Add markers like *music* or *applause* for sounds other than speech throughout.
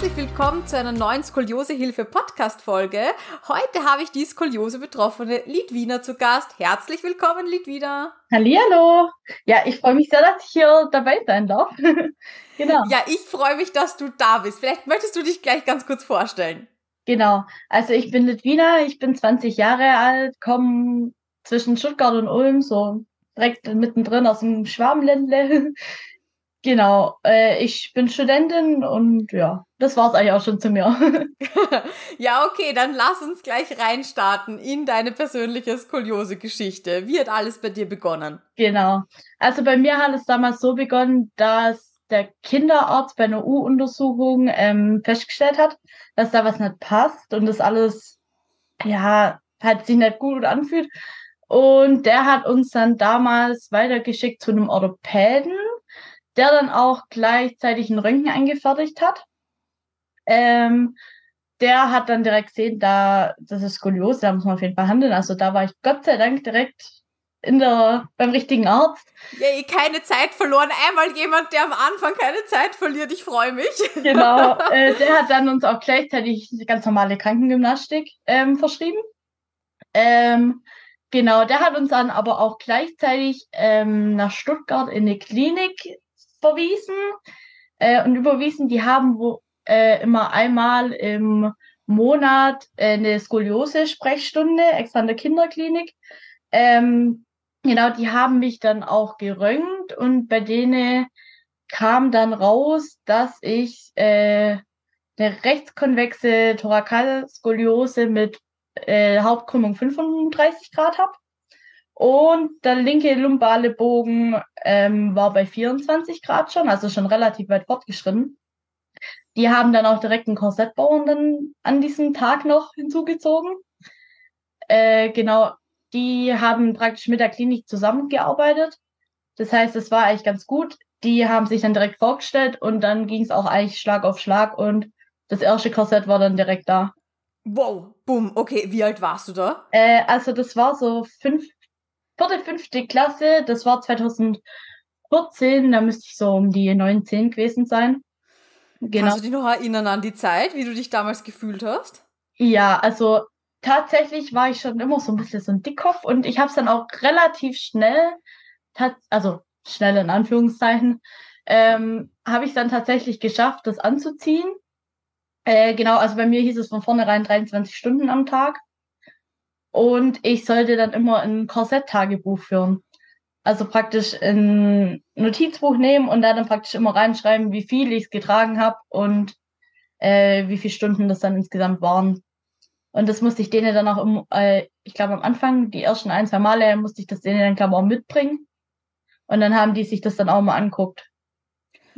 Herzlich willkommen zu einer neuen Skoliosehilfe Podcast Folge. Heute habe ich die Skoliose betroffene Lidwina zu Gast. Herzlich willkommen, Lidwina. Hallihallo. Ja, ich freue mich sehr, dass ich hier dabei sein darf. *laughs* genau. Ja, ich freue mich, dass du da bist. Vielleicht möchtest du dich gleich ganz kurz vorstellen. Genau. Also ich bin Lidwina, ich bin 20 Jahre alt, komme zwischen Stuttgart und Ulm, so direkt mittendrin aus dem Schwarmländle. *laughs* Genau, äh, ich bin Studentin und ja, das war's eigentlich auch schon zu mir. *laughs* *laughs* ja, okay, dann lass uns gleich reinstarten in deine persönliche Skoliose-Geschichte. Wie hat alles bei dir begonnen? Genau. Also bei mir hat es damals so begonnen, dass der Kinderarzt bei einer U-Untersuchung ähm, festgestellt hat, dass da was nicht passt und das alles, ja, halt sich nicht gut anfühlt. Und der hat uns dann damals weitergeschickt zu einem Orthopäden der dann auch gleichzeitig einen Röntgen eingefertigt hat. Ähm, der hat dann direkt gesehen, da das ist Skoliose, da muss man auf jeden Fall handeln. Also da war ich Gott sei Dank direkt in der, beim richtigen Arzt. Ja, keine Zeit verloren. Einmal jemand, der am Anfang keine Zeit verliert. Ich freue mich. *laughs* Genau. Äh, der hat dann uns auch gleichzeitig ganz normale Krankengymnastik ähm, verschrieben. Ähm, genau, der hat uns dann aber auch gleichzeitig ähm, nach Stuttgart in eine Klinik verwiesen äh, und überwiesen. Die haben wo, äh, immer einmal im Monat äh, eine Skoliose-Sprechstunde, extra in der Kinderklinik. Ähm, genau, die haben mich dann auch geröntgt und bei denen kam dann raus, dass ich äh, eine rechtskonvexe Thorakalskoliose mit äh, Hauptkrümmung 35 Grad habe. Und der linke lumbale Bogen ähm, war bei 24 Grad schon, also schon relativ weit fortgeschritten. Die haben dann auch direkt einen Korsettbauern dann an diesem Tag noch hinzugezogen. Äh, genau, die haben praktisch mit der Klinik zusammengearbeitet. Das heißt, es war eigentlich ganz gut. Die haben sich dann direkt vorgestellt und dann ging es auch eigentlich Schlag auf Schlag und das erste Korsett war dann direkt da. Wow, boom, okay, wie alt warst du da? Äh, also das war so fünf, vierte, fünfte Klasse, das war 2014, da müsste ich so um die 19 gewesen sein. Genau. Kannst du dich noch erinnern an die Zeit, wie du dich damals gefühlt hast? Ja, also tatsächlich war ich schon immer so ein bisschen so ein Dickkopf und ich habe es dann auch relativ schnell, also schnell in Anführungszeichen, ähm, habe ich dann tatsächlich geschafft, das anzuziehen. Äh, genau, also bei mir hieß es von vornherein 23 Stunden am Tag. Und ich sollte dann immer ein Korsett-Tagebuch führen. Also praktisch ein Notizbuch nehmen und da dann praktisch immer reinschreiben, wie viel ich es getragen habe und äh, wie viele Stunden das dann insgesamt waren. Und das musste ich denen dann auch, im, äh, ich glaube am Anfang, die ersten ein, zwei Male musste ich das denen dann, glaube ich, auch mitbringen. Und dann haben die sich das dann auch mal anguckt.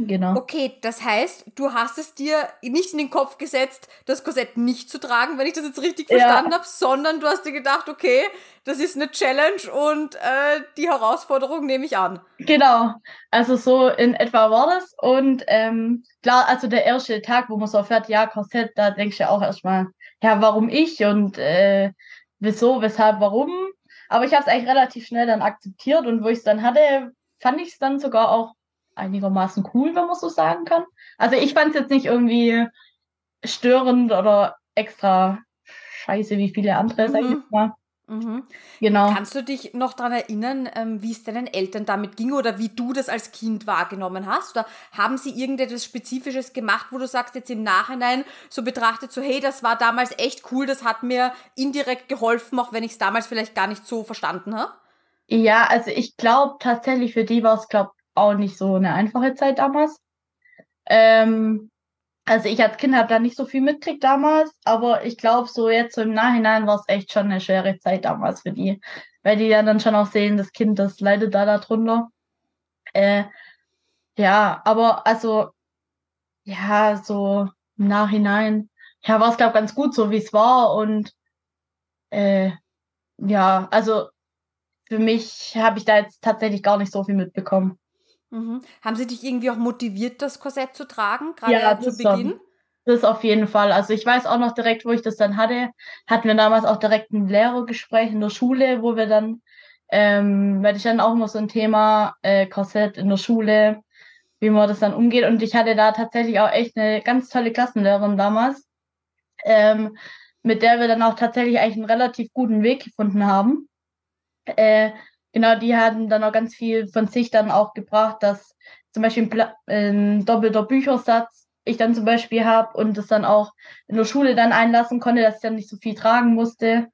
Genau. Okay, das heißt, du hast es dir nicht in den Kopf gesetzt, das Korsett nicht zu tragen, wenn ich das jetzt richtig verstanden ja. habe, sondern du hast dir gedacht, okay, das ist eine Challenge und äh, die Herausforderung nehme ich an. Genau, also so in etwa war das. Und ähm, klar, also der erste Tag, wo man so fährt, ja, Korsett, da denkst du ja auch erstmal, ja, warum ich und äh, wieso, weshalb, warum. Aber ich habe es eigentlich relativ schnell dann akzeptiert und wo ich es dann hatte, fand ich es dann sogar auch einigermaßen cool, wenn man so sagen kann. Also ich fand es jetzt nicht irgendwie störend oder extra scheiße wie viele andere, mhm. sag ich mhm. mal. Mhm. Genau. Kannst du dich noch daran erinnern, ähm, wie es deinen Eltern damit ging oder wie du das als Kind wahrgenommen hast? Oder haben sie irgendetwas Spezifisches gemacht, wo du sagst jetzt im Nachhinein so betrachtet, so hey, das war damals echt cool, das hat mir indirekt geholfen, auch wenn ich es damals vielleicht gar nicht so verstanden habe? Ja, also ich glaube tatsächlich für die war es, glaube auch nicht so eine einfache Zeit damals. Ähm, also ich als Kind habe da nicht so viel mitgekriegt damals, aber ich glaube, so jetzt so im Nachhinein war es echt schon eine schwere Zeit damals für die, weil die ja dann schon auch sehen, das Kind, das leidet da darunter. Äh, ja, aber also, ja, so im Nachhinein, ja, war es, glaube ich, ganz gut, so wie es war und äh, ja, also für mich habe ich da jetzt tatsächlich gar nicht so viel mitbekommen. Mhm. Haben sie dich irgendwie auch motiviert, das Korsett zu tragen, gerade ja, zu Beginn? Schon. Das auf jeden Fall. Also ich weiß auch noch direkt, wo ich das dann hatte, hatten wir damals auch direkt ein Lehrergespräch in der Schule, wo wir dann, ähm, weil ich dann auch immer so ein Thema äh, Korsett in der Schule, wie man das dann umgeht. Und ich hatte da tatsächlich auch echt eine ganz tolle Klassenlehrerin damals, ähm, mit der wir dann auch tatsächlich eigentlich einen relativ guten Weg gefunden haben. Äh, genau, die hatten dann auch ganz viel von sich dann auch gebracht, dass zum Beispiel ein, ein doppelter Büchersatz ich dann zum Beispiel habe und das dann auch in der Schule dann einlassen konnte, dass ich dann nicht so viel tragen musste.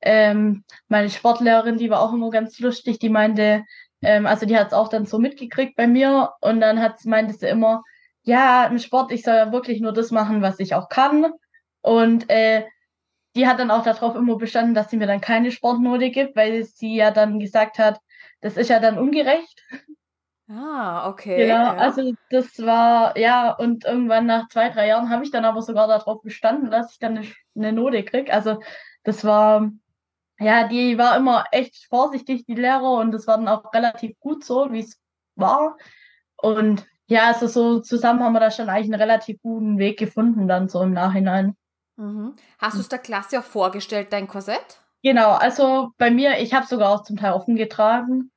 Ähm, meine Sportlehrerin, die war auch immer ganz lustig, die meinte, ähm, also die hat es auch dann so mitgekriegt bei mir und dann hat meinte sie immer, ja, im Sport, ich soll ja wirklich nur das machen, was ich auch kann. Und äh, die hat dann auch darauf immer bestanden, dass sie mir dann keine Sportnote gibt, weil sie ja dann gesagt hat, das ist ja dann ungerecht. Ah, okay. Genau, ja. also das war, ja, und irgendwann nach zwei, drei Jahren habe ich dann aber sogar darauf bestanden, dass ich dann eine, eine Note kriege. Also das war, ja, die war immer echt vorsichtig, die Lehrer, und das war dann auch relativ gut so, wie es war. Und ja, also so zusammen haben wir da schon eigentlich einen relativ guten Weg gefunden, dann so im Nachhinein. Mhm. Hast du es der Klasse auch vorgestellt, dein Korsett? Genau, also bei mir, ich habe sogar auch zum Teil offen getragen.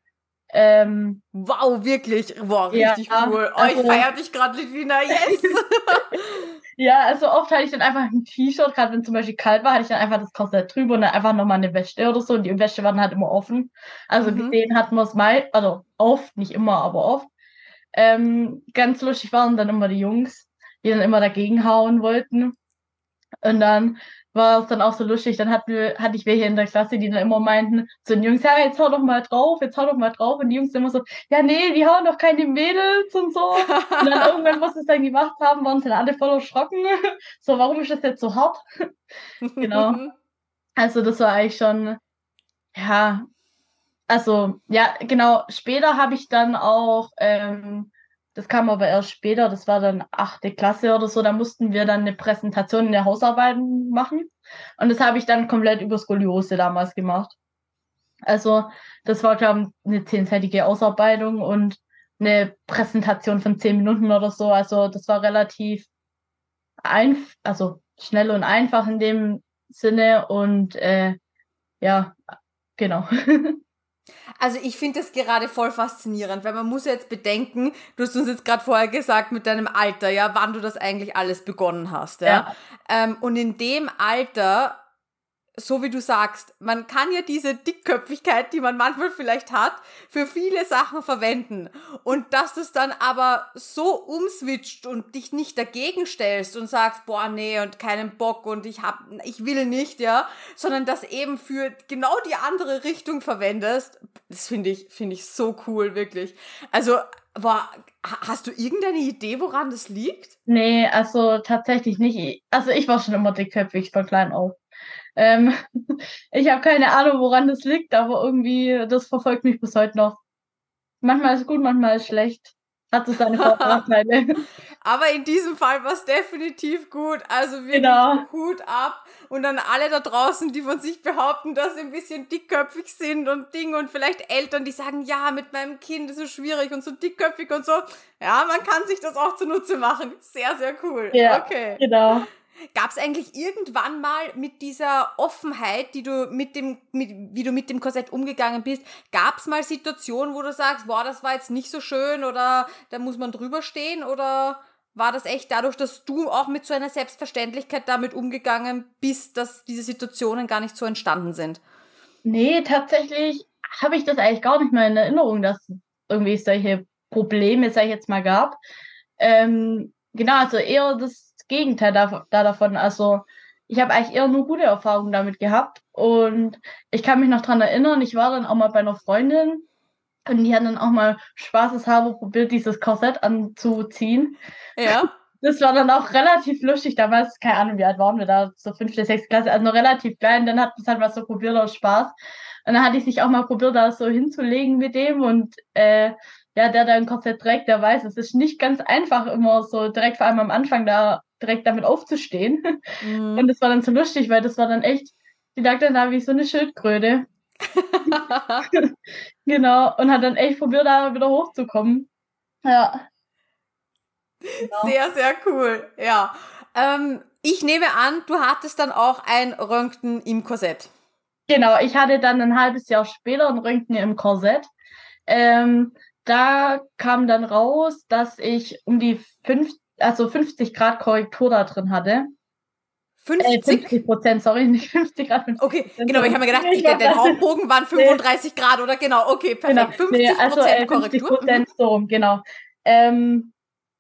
Ähm, wow, wirklich. Wow, richtig ja, cool. Oh, also, ich feiere dich gerade, Litwina. Yes! *laughs* ja, also oft hatte ich dann einfach ein T-Shirt, gerade wenn zum Beispiel kalt war, hatte ich dann einfach das Korsett drüber und dann einfach nochmal eine Wäsche oder so. Und die Wäsche war dann halt immer offen. Also mhm. gesehen hatten wir es mal, also oft, nicht immer, aber oft. Ähm, ganz lustig waren dann immer die Jungs, die dann immer dagegen hauen wollten. Und dann war es dann auch so lustig. Dann hatten wir, hatte ich welche in der Klasse, die dann immer meinten zu den Jungs, ja, jetzt hau doch mal drauf, jetzt hau doch mal drauf. Und die Jungs immer so, ja, nee, die hauen doch keine Mädels und so. Und dann *laughs* irgendwann, was sie es dann gemacht haben, waren sie dann alle voll erschrocken. *laughs* So, warum ist das jetzt so hart? *laughs* genau. Also das war eigentlich schon, ja, also, ja, genau, später habe ich dann auch ähm, das kam aber erst später, das war dann achte Klasse oder so, da mussten wir dann eine Präsentation in der Hausarbeiten machen. Und das habe ich dann komplett über Skoliose damals gemacht. Also, das war, glaube ich, eine zehnseitige Ausarbeitung und eine Präsentation von zehn Minuten oder so. Also, das war relativ einfach, also schnell und einfach in dem Sinne. Und äh, ja, genau. *laughs* Also ich finde das gerade voll faszinierend, weil man muss ja jetzt bedenken, du hast uns jetzt gerade vorher gesagt mit deinem Alter, ja, wann du das eigentlich alles begonnen hast, ja. ja. Ähm, und in dem Alter so wie du sagst, man kann ja diese Dickköpfigkeit, die man manchmal vielleicht hat, für viele Sachen verwenden. Und dass du es dann aber so umswitcht und dich nicht dagegen stellst und sagst, boah, nee, und keinen Bock und ich hab, ich will nicht, ja, sondern das eben für genau die andere Richtung verwendest, das finde ich, finde ich so cool, wirklich. Also, war, hast du irgendeine Idee, woran das liegt? Nee, also tatsächlich nicht. Also ich war schon immer dickköpfig von klein auf. Ähm, *laughs* ich habe keine Ahnung, woran das liegt, aber irgendwie, das verfolgt mich bis heute noch. Manchmal ist es gut, manchmal ist es schlecht. Hat es seine Vorteile. *laughs* aber in diesem Fall war es definitiv gut. Also wirklich genau. Hut ab. Und dann alle da draußen, die von sich behaupten, dass sie ein bisschen dickköpfig sind und Ding und vielleicht Eltern, die sagen, ja, mit meinem Kind ist es schwierig und so dickköpfig und so. Ja, man kann sich das auch zunutze machen. Sehr, sehr cool. Ja, okay. Genau. Gab es eigentlich irgendwann mal mit dieser Offenheit, die du mit dem, mit, wie du mit dem Korsett umgegangen bist, gab es mal Situationen, wo du sagst, boah, das war jetzt nicht so schön oder da muss man drüber stehen oder war das echt dadurch, dass du auch mit so einer Selbstverständlichkeit damit umgegangen bist, dass diese Situationen gar nicht so entstanden sind? Nee, tatsächlich habe ich das eigentlich gar nicht mehr in Erinnerung, dass irgendwie solche Probleme, sag ich jetzt mal, gab. Ähm, genau, also eher das Gegenteil da, da davon. Also ich habe eigentlich eher nur gute Erfahrungen damit gehabt. Und ich kann mich noch dran erinnern, ich war dann auch mal bei einer Freundin und die hat dann auch mal spaßeshalber probiert, dieses Korsett anzuziehen. Ja. *laughs* Das war dann auch relativ lustig damals, keine Ahnung, wie alt waren wir da, so fünfte, sechste Klasse, also noch relativ klein, dann hat es halt mal so probiert aus Spaß. Und dann hatte ich sich auch mal probiert, da so hinzulegen mit dem und äh, ja, der da ein Korsett trägt, der weiß, es ist nicht ganz einfach immer so direkt vor allem am Anfang da direkt damit aufzustehen. Mhm. Und das war dann so lustig, weil das war dann echt, die lag dann da wie so eine Schildkröte. *laughs* genau, und hat dann echt probiert, da wieder hochzukommen. Ja. Genau. Sehr, sehr cool. Ja. Ähm, ich nehme an, du hattest dann auch ein Röntgen im Korsett. Genau, ich hatte dann ein halbes Jahr später ein Röntgen im Korsett. Ähm, da kam dann raus, dass ich um die fünf, also 50 Grad Korrektur da drin hatte. 50? Äh, 50 Prozent, sorry, nicht 50 Grad. 50 okay, genau, ich habe mir gedacht, ich der, der Hauptbogen waren 35 nee. Grad oder genau, okay, perfekt. Genau. 50 nee, also, äh, 50 Prozent so rum, genau. Ähm,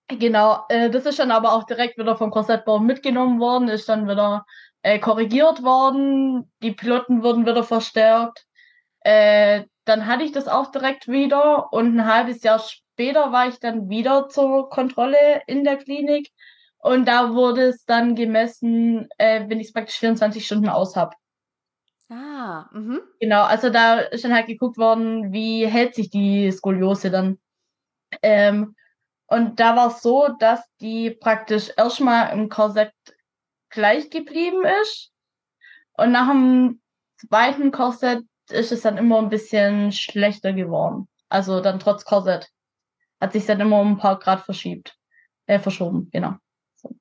genau, äh, das ist dann aber auch direkt wieder vom Korsettbau mitgenommen worden, ist dann wieder äh, korrigiert worden, die Piloten wurden wieder verstärkt. Äh, dann hatte ich das auch direkt wieder und ein halbes Jahr später war ich dann wieder zur Kontrolle in der Klinik und da wurde es dann gemessen, äh, wenn ich es praktisch 24 Stunden aus habe. Ah, mhm. Genau, also da ist dann halt geguckt worden, wie hält sich die Skoliose dann. Ähm, und da war es so, dass die praktisch erstmal im Korsett gleich geblieben ist. Und nach dem zweiten Korsett ist es dann immer ein bisschen schlechter geworden. Also dann trotz Korsett. Hat sich dann immer um ein paar Grad verschiebt. Äh, verschoben, genau. So.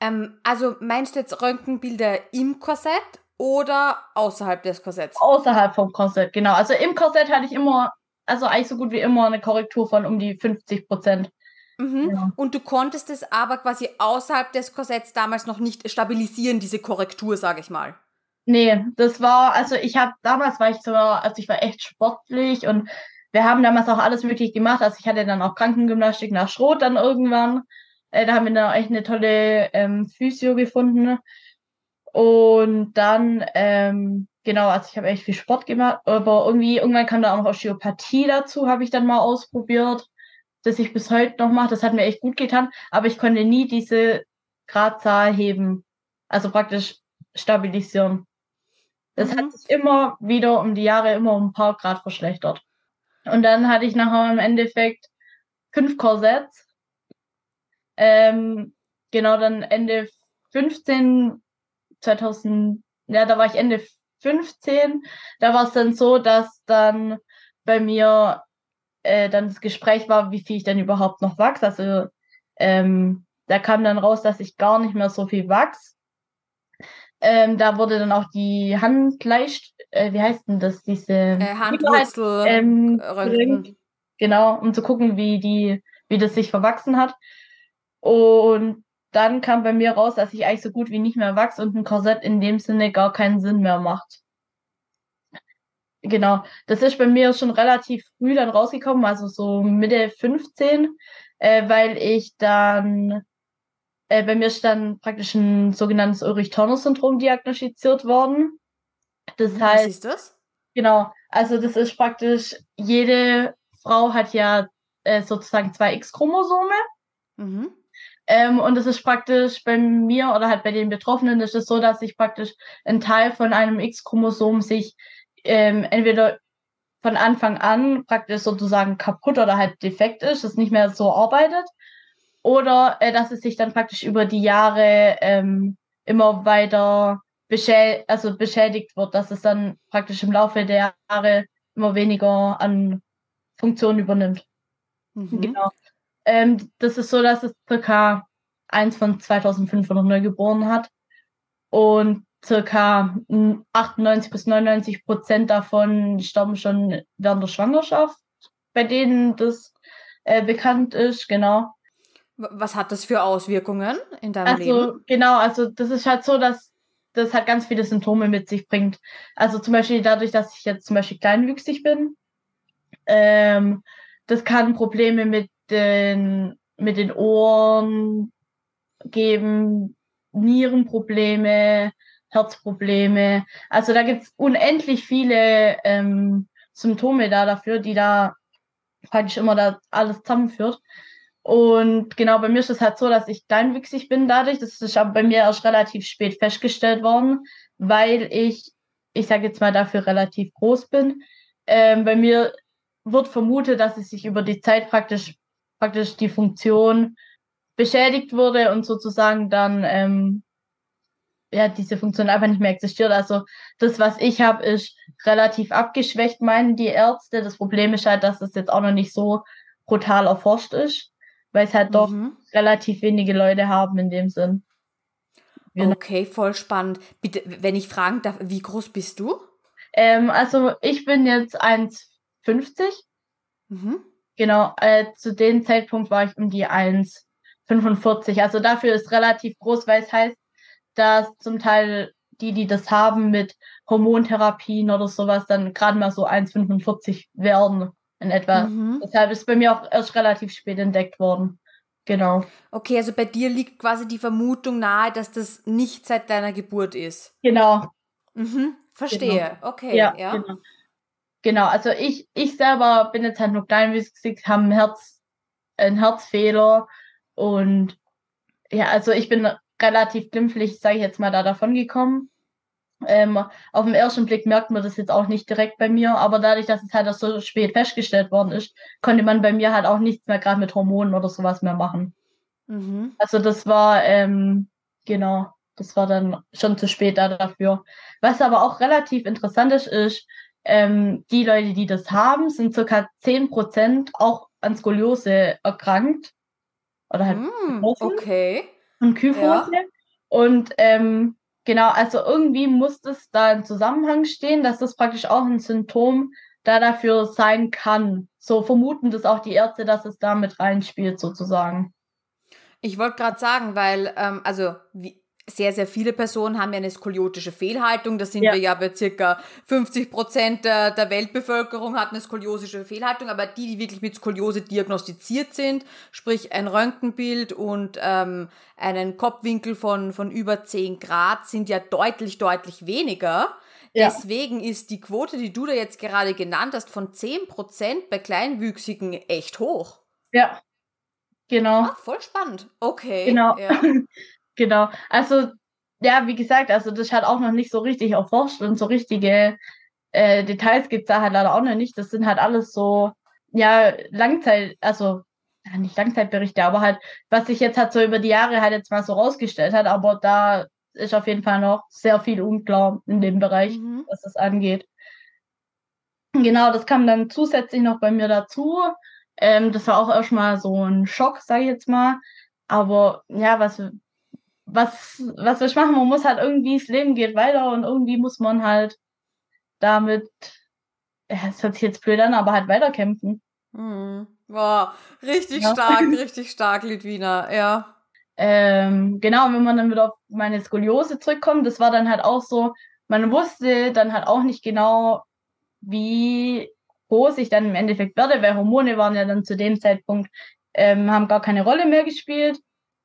Ähm, also meinst du jetzt Röntgenbilder im Korsett oder außerhalb des Korsetts? Außerhalb vom Korsett, genau. Also im Korsett hatte ich immer, also eigentlich so gut wie immer eine Korrektur von um die 50 Prozent. Mhm. Ja. Und du konntest es aber quasi außerhalb des Korsetts damals noch nicht stabilisieren, diese Korrektur, sage ich mal. Nee, das war, also ich habe, damals war ich so, also ich war echt sportlich und wir haben damals auch alles möglich gemacht. Also ich hatte dann auch Krankengymnastik nach Schrot dann irgendwann. Äh, da haben wir dann echt eine tolle ähm, Physio gefunden. Und dann, ähm, genau, also ich habe echt viel Sport gemacht, aber irgendwie, irgendwann kam da auch noch Osteopathie dazu, habe ich dann mal ausprobiert das ich bis heute noch mache. Das hat mir echt gut getan, aber ich konnte nie diese Gradzahl heben. Also praktisch stabilisieren. Das mhm. hat sich immer wieder um die Jahre immer um ein paar Grad verschlechtert. Und dann hatte ich nachher im Endeffekt fünf Korsetts. Ähm, genau, dann Ende 15, 2000, ja, da war ich Ende 15. Da war es dann so, dass dann bei mir äh, dann das Gespräch war, wie viel ich denn überhaupt noch wachse. Also ähm, da kam dann raus, dass ich gar nicht mehr so viel wachs. Ähm, da wurde dann auch die Handleicht, äh, wie heißt denn das, diese äh, Handwurzel ähm, Genau, um zu gucken, wie die, wie das sich verwachsen hat. Und dann kam bei mir raus, dass ich eigentlich so gut wie nicht mehr wachse und ein Korsett in dem Sinne gar keinen Sinn mehr macht. Genau, das ist bei mir schon relativ früh dann rausgekommen, also so Mitte 15, äh, weil ich dann, äh, bei mir ist dann praktisch ein sogenanntes Ulrich-Turner-Syndrom diagnostiziert worden. Das heißt, Was ist das? Genau, also das ist praktisch, jede Frau hat ja äh, sozusagen zwei X-Chromosome. Mhm. Ähm, und es ist praktisch bei mir oder halt bei den Betroffenen ist es so, dass sich praktisch ein Teil von einem X-Chromosom sich ähm, entweder von Anfang an praktisch sozusagen kaputt oder halt defekt ist, es nicht mehr so arbeitet, oder äh, dass es sich dann praktisch über die Jahre ähm, immer weiter beschä also beschädigt wird, dass es dann praktisch im Laufe der Jahre immer weniger an Funktionen übernimmt. Mhm. Genau. Ähm, das ist so, dass es circa eins von 2500 Neugeborenen hat. Und circa 98 bis 99 Prozent davon sterben schon während der Schwangerschaft, bei denen das äh, bekannt ist, genau. Was hat das für Auswirkungen in deinem also, Leben? Also genau, also das ist halt so, dass das halt ganz viele Symptome mit sich bringt. Also zum Beispiel dadurch, dass ich jetzt zum Beispiel kleinwüchsig bin, ähm, das kann Probleme mit den mit den Ohren geben, Nierenprobleme, Herzprobleme. Also da gibt es unendlich viele ähm, Symptome da dafür, die da praktisch immer da alles zusammenführt. Und genau, bei mir ist es halt so, dass ich kleinwüchsig bin dadurch. Das ist aber bei mir erst relativ spät festgestellt worden, weil ich, ich sage jetzt mal, dafür relativ groß bin. Ähm, bei mir wird vermutet, dass es sich über die Zeit praktisch, praktisch die Funktion beschädigt wurde und sozusagen dann ähm, ja, diese Funktion einfach nicht mehr existiert. Also das, was ich habe, ist relativ abgeschwächt, meinen die Ärzte. Das Problem ist halt, dass es jetzt auch noch nicht so brutal erforscht ist, weil es halt mhm. doch relativ wenige Leute haben in dem Sinn. Genau. Okay, voll spannend. Bitte, wenn ich fragen darf, wie groß bist du? Ähm, also ich bin jetzt 1,50. Mhm. Genau, äh, zu dem Zeitpunkt war ich um die 1,45. Also dafür ist relativ groß, weil es heißt, dass zum Teil die, die das haben mit Hormontherapien oder sowas, dann gerade mal so 1,45 werden in etwa. Mhm. Deshalb ist bei mir auch erst relativ spät entdeckt worden. Genau. Okay, also bei dir liegt quasi die Vermutung nahe, dass das nicht seit deiner Geburt ist. Genau. Mhm, verstehe. Genau. Okay, ja. ja. Genau. genau. also ich, ich selber bin jetzt halt nur klein, wie gesagt, habe ein Herz, einen Herzfehler und ja, also ich bin relativ glimpflich, sage ich jetzt mal, da davon gekommen. Ähm, auf den ersten Blick merkt man das jetzt auch nicht direkt bei mir, aber dadurch, dass es halt auch so spät festgestellt worden ist, konnte man bei mir halt auch nichts mehr gerade mit Hormonen oder sowas mehr machen. Mhm. Also das war, ähm, genau, das war dann schon zu spät da dafür. Was aber auch relativ interessant ist, ist, ähm, die Leute, die das haben, sind circa 10% auch an Skoliose erkrankt. Oder halt mm, okay. Und Kyphose. Ja. Und ähm, Genau, also irgendwie muss es da im Zusammenhang stehen, dass das praktisch auch ein Symptom da dafür sein kann. So vermuten das auch die Ärzte, dass es da mit reinspielt, sozusagen. Ich wollte gerade sagen, weil, ähm, also, wie, sehr, sehr viele Personen haben ja eine skoliotische Fehlhaltung. Das sind ja. wir ja bei circa 50 Prozent der, der Weltbevölkerung hat eine skoliosische Fehlhaltung. Aber die, die wirklich mit Skoliose diagnostiziert sind, sprich ein Röntgenbild und ähm, einen Kopfwinkel von, von über 10 Grad, sind ja deutlich, deutlich weniger. Ja. Deswegen ist die Quote, die du da jetzt gerade genannt hast, von 10 Prozent bei Kleinwüchsigen echt hoch. Ja, genau. Ah, voll spannend. Okay. Genau. Ja. *laughs* Genau. Also, ja, wie gesagt, also das hat auch noch nicht so richtig erforscht und so richtige äh, Details gibt es da halt leider auch noch nicht. Das sind halt alles so, ja, Langzeit, also ja, nicht Langzeitberichte, aber halt, was sich jetzt halt so über die Jahre halt jetzt mal so rausgestellt hat, aber da ist auf jeden Fall noch sehr viel unklar in dem Bereich, mhm. was das angeht. Genau, das kam dann zusätzlich noch bei mir dazu. Ähm, das war auch erstmal so ein Schock, sage ich jetzt mal. Aber ja, was was, was wir machen, man muss halt irgendwie, das Leben geht weiter und irgendwie muss man halt damit, es hört sich jetzt blöd an, aber halt weiterkämpfen. Mhm. Boah, richtig ja. stark, *laughs* richtig stark, Litwina, ja. Ähm, genau, wenn man dann wieder auf meine Skoliose zurückkommt, das war dann halt auch so, man wusste dann halt auch nicht genau, wie groß ich dann im Endeffekt werde, weil Hormone waren ja dann zu dem Zeitpunkt, ähm, haben gar keine Rolle mehr gespielt.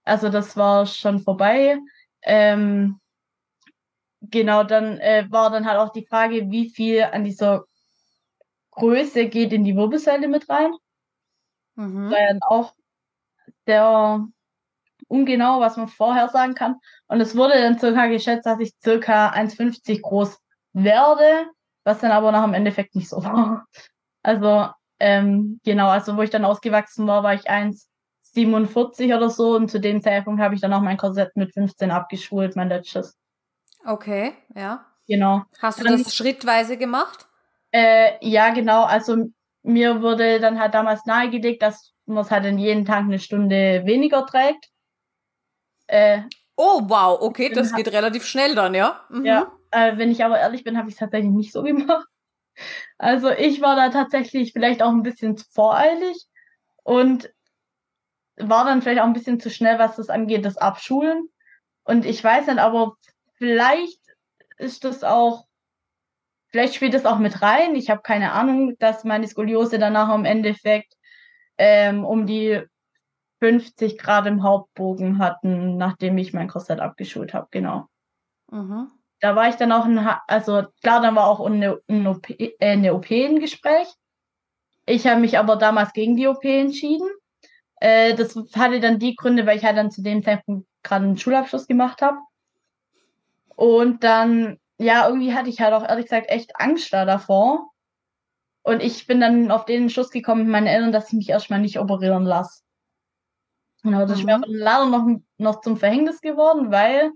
Also das war schon vorbei. Ähm, genau, dann äh, war dann halt auch die Frage, wie viel an dieser Größe geht in die Wirbelsäule mit rein. Mhm. War dann auch sehr ungenau, was man vorher sagen kann. Und es wurde dann circa geschätzt, dass ich circa 1,50 groß werde, was dann aber noch im Endeffekt nicht so war. Also, ähm, genau, also wo ich dann ausgewachsen war, war ich 1, 47 oder so und zu dem Zeitpunkt habe ich dann auch mein Korsett mit 15 abgeschult, mein letztes. Okay, ja. Genau. Hast du dann, das schrittweise gemacht? Äh, ja, genau. Also mir wurde dann halt damals nahegelegt, dass man es halt in jeden Tag eine Stunde weniger trägt. Äh, oh, wow, okay, das geht relativ schnell dann, ja? Mhm. Ja, äh, wenn ich aber ehrlich bin, habe ich es tatsächlich nicht so gemacht. *laughs* Also ich war da tatsächlich vielleicht auch ein bisschen voreilig und war dann vielleicht auch ein bisschen zu schnell, was das angeht, das Abschulen. Und ich weiß nicht, aber vielleicht ist das auch, vielleicht spielt das auch mit rein. Ich habe keine Ahnung, dass meine Skoliose danach im Endeffekt ähm, um die 50 Grad im Hauptbogen hatten, nachdem ich mein Korsett abgeschult habe, genau. Mhm. Da war ich dann auch, in, also klar, dann war auch eine, eine, OP, äh, eine OP im Gespräch. Ich habe mich aber damals gegen die OP entschieden äh, das hatte dann die Gründe, weil ich halt dann zu dem Zeitpunkt gerade einen Schulabschluss gemacht habe. Und dann, ja, irgendwie hatte ich halt auch ehrlich gesagt echt Angst da davor. Und ich bin dann auf den Schluss gekommen mit meinen Eltern, dass ich mich erstmal nicht operieren lasse. Genau, das mhm. ist mir leider noch, noch zum Verhängnis geworden, weil,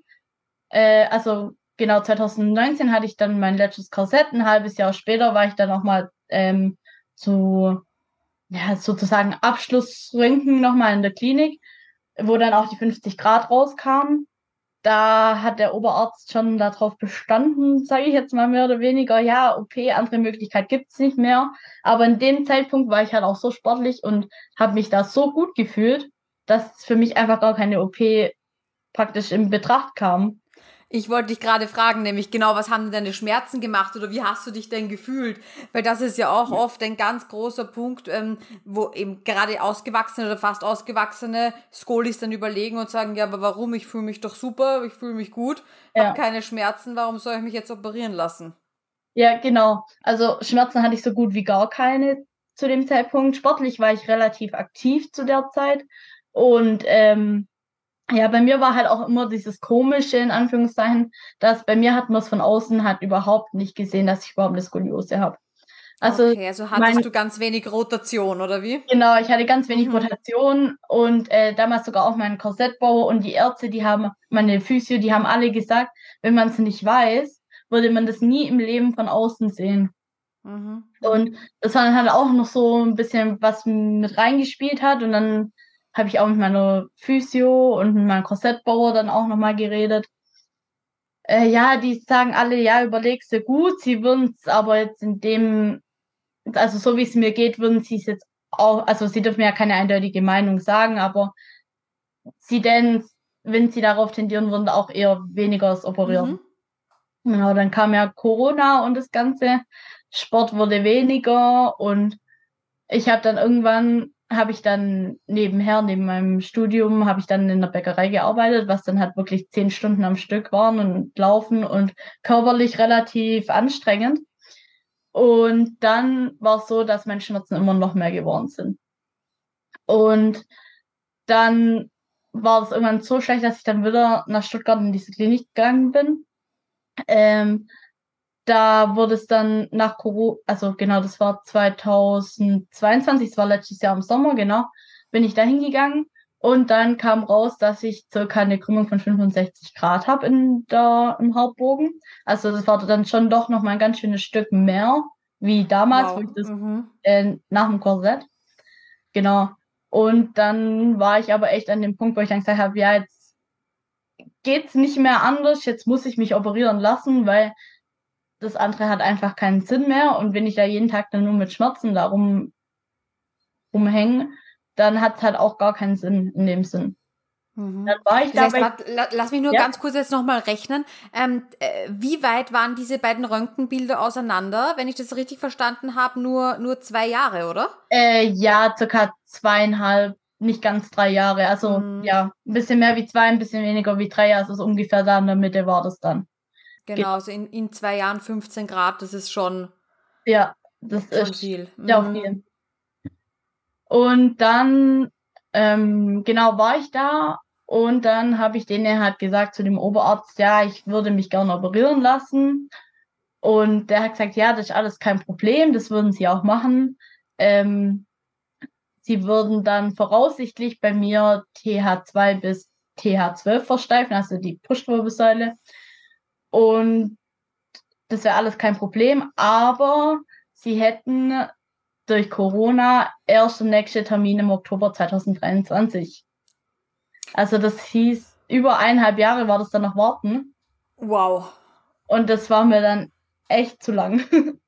äh, also genau 2019 hatte ich dann mein letztes Korsett. Ein halbes Jahr später war ich dann nochmal ähm, zu ja, sozusagen Abschlussröntgen nochmal in der Klinik, wo dann auch die 50 Grad rauskamen. Da hat der Oberarzt schon darauf bestanden, sage ich jetzt mal mehr oder weniger, ja, OP, andere Möglichkeit gibt's nicht mehr. Aber in dem Zeitpunkt war ich halt auch so sportlich und habe mich da so gut gefühlt, dass für mich einfach gar keine OP praktisch in Betracht kam. Ich wollte dich gerade fragen, nämlich genau, was haben denn deine Schmerzen gemacht oder wie hast du dich denn gefühlt? Weil das ist ja auch oft ein ganz großer Punkt, ähm, wo eben gerade ausgewachsene oder fast ausgewachsene Skolis dann überlegen und sagen, ja, aber warum? Ich fühle mich doch super, ich fühle mich gut, ja. habe keine Schmerzen, warum soll ich mich jetzt operieren lassen? Ja, genau. Also Schmerzen hatte ich so gut wie gar keine zu dem Zeitpunkt. Sportlich war ich relativ aktiv zu der Zeit und ähm, ja, bei mir war halt auch immer dieses Komische, in Anführungszeichen, dass bei mir hat man es von außen halt überhaupt nicht gesehen, dass ich überhaupt eine Skoliose habe. Also, okay, also hattest mein, du ganz wenig Rotation, oder wie? Genau, ich hatte ganz wenig mhm. Rotation und äh, damals sogar auch mein Korsettbauer und die Ärzte, die haben, meine Physio, die haben alle gesagt, wenn man es nicht weiß, würde man das nie im Leben von außen sehen. Mhm. Und das hat halt auch noch so ein bisschen was mit reingespielt hat und dann habe ich auch mit meiner Physio und mit meinem Korsettbauer dann auch nochmal geredet. Äh, ja, die sagen alle, ja, überlegst du gut, sie würden es aber jetzt in dem, also so wie es mir geht, würden sie es jetzt auch, also sie dürfen ja keine eindeutige Meinung sagen, aber sie denn, wenn sie darauf tendieren würden, auch eher weniger operieren. Mhm. Genau, dann kam ja Corona und das ganze Sport wurde weniger und ich habe dann irgendwann habe ich dann nebenher, neben meinem Studium, habe ich dann in der Bäckerei gearbeitet, was dann halt wirklich zehn Stunden am Stück waren und laufen und körperlich relativ anstrengend. Und dann war es so, dass meine Schmerzen immer noch mehr geworden sind. Und dann war es irgendwann so schlecht, dass ich dann wieder nach Stuttgart in diese Klinik gegangen bin. Ähm, da wurde es dann nach Corona, also genau, das war 2022, das war letztes Jahr im Sommer, genau, bin ich da hingegangen und dann kam raus, dass ich circa eine Krümmung von 65 Grad habe in der, im Hauptbogen. Also das war dann schon doch noch mal ein ganz schönes Stück mehr wie damals, wow. wo ich das mhm. äh, nach dem Korsett. Genau. Und dann war ich aber echt an dem Punkt, wo ich dann gesagt habe, ja, jetzt geht's nicht mehr anders, jetzt muss ich mich operieren lassen, weil das andere hat einfach keinen Sinn mehr. Und wenn ich da jeden Tag dann nur mit Schmerzen da rum, rumhänge, dann hat es halt auch gar keinen Sinn in dem Sinn. Mhm. Dann war ich das heißt, dabei, lass mich nur ja? ganz kurz jetzt nochmal rechnen. Ähm, äh, wie weit waren diese beiden Röntgenbilder auseinander? Wenn ich das richtig verstanden habe, nur, nur zwei Jahre, oder? Äh, ja, circa zweieinhalb, nicht ganz drei Jahre. Also mhm. ja, ein bisschen mehr wie zwei, ein bisschen weniger wie drei. Also so ungefähr da in der Mitte war das dann. Genau, also in, in zwei Jahren 15 Grad, das ist schon, ja, das schon ist viel. Ja, mhm. viel. Und dann, ähm, genau, war ich da und dann habe ich denen halt gesagt zu dem Oberarzt, ja, ich würde mich gerne operieren lassen. Und der hat gesagt, ja, das ist alles kein Problem, das würden sie auch machen. Ähm, sie würden dann voraussichtlich bei mir TH2 bis TH12 versteifen, also die Brustwirbelsäule. Und das wäre alles kein Problem, aber sie hätten durch Corona erst der nächste Termin im Oktober 2023. Also das hieß, über eineinhalb Jahre war das dann noch warten. Wow. Und das war mir dann echt zu lang. *laughs*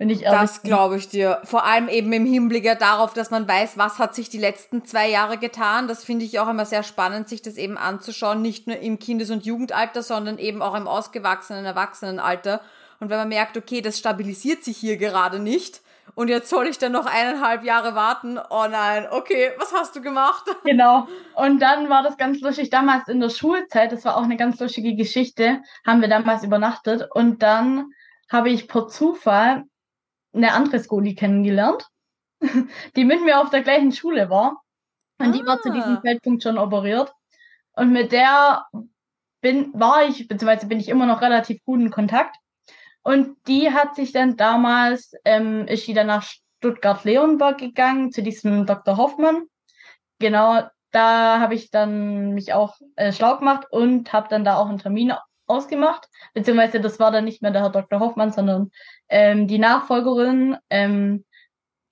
Wenn ich das glaube ich dir. Vor allem eben im Hinblick darauf, dass man weiß, was hat sich die letzten zwei Jahre getan. Das finde ich auch immer sehr spannend, sich das eben anzuschauen. Nicht nur im Kindes- und Jugendalter, sondern eben auch im ausgewachsenen Erwachsenenalter. Und wenn man merkt, okay, das stabilisiert sich hier gerade nicht. Und jetzt soll ich dann noch eineinhalb Jahre warten. Oh nein, okay, was hast du gemacht? *laughs* Genau. Und dann war das ganz lustig. Damals in der Schulzeit, das war auch eine ganz lustige Geschichte, haben wir damals übernachtet. Und dann habe ich per Zufall eine andere Skoli kennengelernt, *laughs* die mit mir auf der gleichen Schule war. Und ah. die war zu diesem ah. Zeitpunkt schon operiert. Und mit der bin, war ich, beziehungsweise bin ich immer noch relativ gut in Kontakt. Und die hat sich dann damals, ähm, ist sie dann nach Stuttgart-Leonberg gegangen, zu diesem Dr. Hoffmann. Genau, da habe ich dann mich auch äh, schlau gemacht und habe dann da auch einen Termin ausgemacht. Beziehungsweise das war dann nicht mehr der Herr Dr. Hoffmann, sondern ähm, die Nachfolgerin, ähm,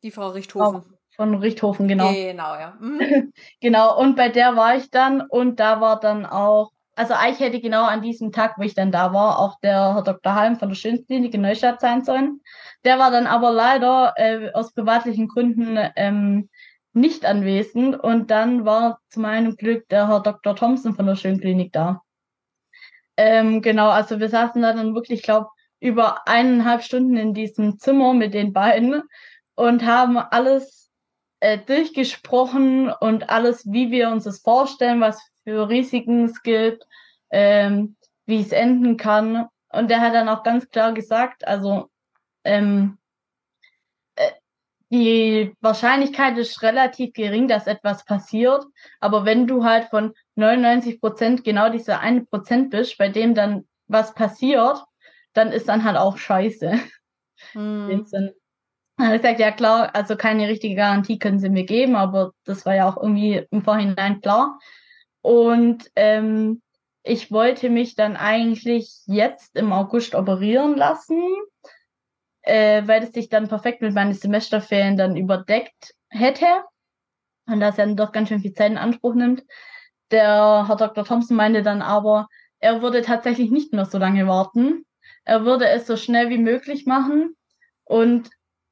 die Frau Richthofen. Von Richthofen, genau. Genau, ja. Mhm. *laughs* genau, und bei der war ich dann und da war dann auch, also eigentlich hätte genau an diesem Tag, wo ich dann da war, auch der Herr Dr. Halm von der Schönsklinik in Neustadt sein sollen. Der war dann aber leider äh, aus privatlichen Gründen ähm, nicht anwesend und dann war zu meinem Glück der Herr Dr. Thompson von der Schönklinik da. Ähm, genau, also wir saßen da dann wirklich, ich glaube, über eineinhalb Stunden in diesem Zimmer mit den beiden und haben alles äh, durchgesprochen und alles, wie wir uns das vorstellen, was für Risiken es gibt, ähm, wie es enden kann. Und der hat dann auch ganz klar gesagt, also ähm, äh, die Wahrscheinlichkeit ist relativ gering, dass etwas passiert. Aber wenn du halt von 99 Prozent genau dieser eine Prozent bist, bei dem dann was passiert, dann ist dann halt auch scheiße. *laughs* Hm. Dann habe ich gesagt, ja klar, also keine richtige Garantie können sie mir geben, aber das war ja auch irgendwie im Vorhinein klar. Und ähm, ich wollte mich dann eigentlich jetzt im August operieren lassen, äh, weil es sich dann perfekt mit meinen Semesterferien dann überdeckt hätte. Und das ja dann doch ganz schön viel Zeit in Anspruch nimmt. Der Herr Dr. Thompson meinte dann aber, er würde tatsächlich nicht mehr so lange warten. Er würde es so schnell wie möglich machen. Und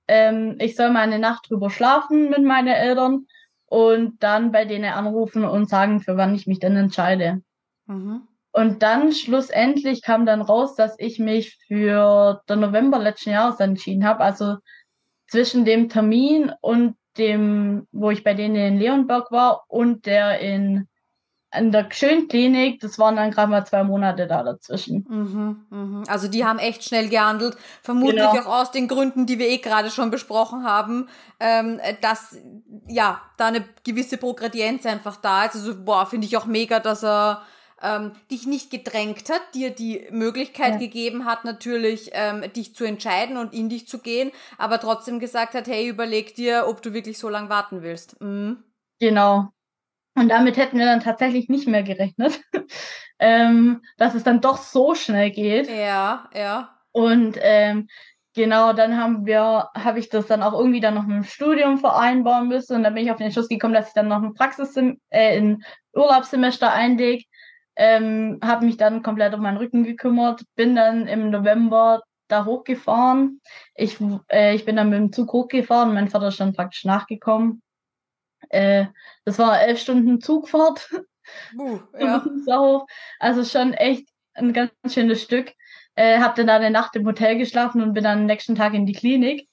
ähm, ich soll mal eine Nacht drüber schlafen mit meinen Eltern und dann bei denen anrufen und sagen, für wann ich mich dann entscheide. Mhm. Und dann schlussendlich kam dann raus, dass ich mich für den November letzten Jahres entschieden habe. Also zwischen dem Termin und dem, wo ich bei denen in Leonberg war und der in in der Schönklinik, das waren dann gerade mal zwei Monate da dazwischen. Mhm, mh. Also die haben echt schnell gehandelt, vermutlich genau. auch aus den Gründen, die wir eh gerade schon besprochen haben, ähm, dass ja da eine gewisse Progredienz einfach da ist. Also boah, finde ich auch mega, dass er ähm, dich nicht gedrängt hat, dir die Möglichkeit ja. gegeben hat, natürlich ähm, dich zu entscheiden und in dich zu gehen, aber trotzdem gesagt hat, hey, überleg dir, ob du wirklich so lange warten willst. Mhm. Genau, und damit hätten wir dann tatsächlich nicht mehr gerechnet, *laughs* ähm, dass es dann doch so schnell geht. Ja, ja. Und ähm, genau, dann haben wir, habe ich das dann auch irgendwie dann noch mit dem Studium vereinbaren müssen. Und dann bin ich auf den Schluss gekommen, dass ich dann noch ein Praxis äh, in Urlaubssemester einlege. Ähm, habe mich dann komplett um meinen Rücken gekümmert, bin dann im November da hochgefahren. Ich, äh, ich bin dann mit dem Zug hochgefahren, mein Vater ist dann praktisch nachgekommen. Äh, das war elf Stunden Zugfahrt. Uh, *laughs* ja. Also schon echt ein ganz schönes Stück. Äh, hab dann eine Nacht im Hotel geschlafen und bin dann am nächsten Tag in die Klinik.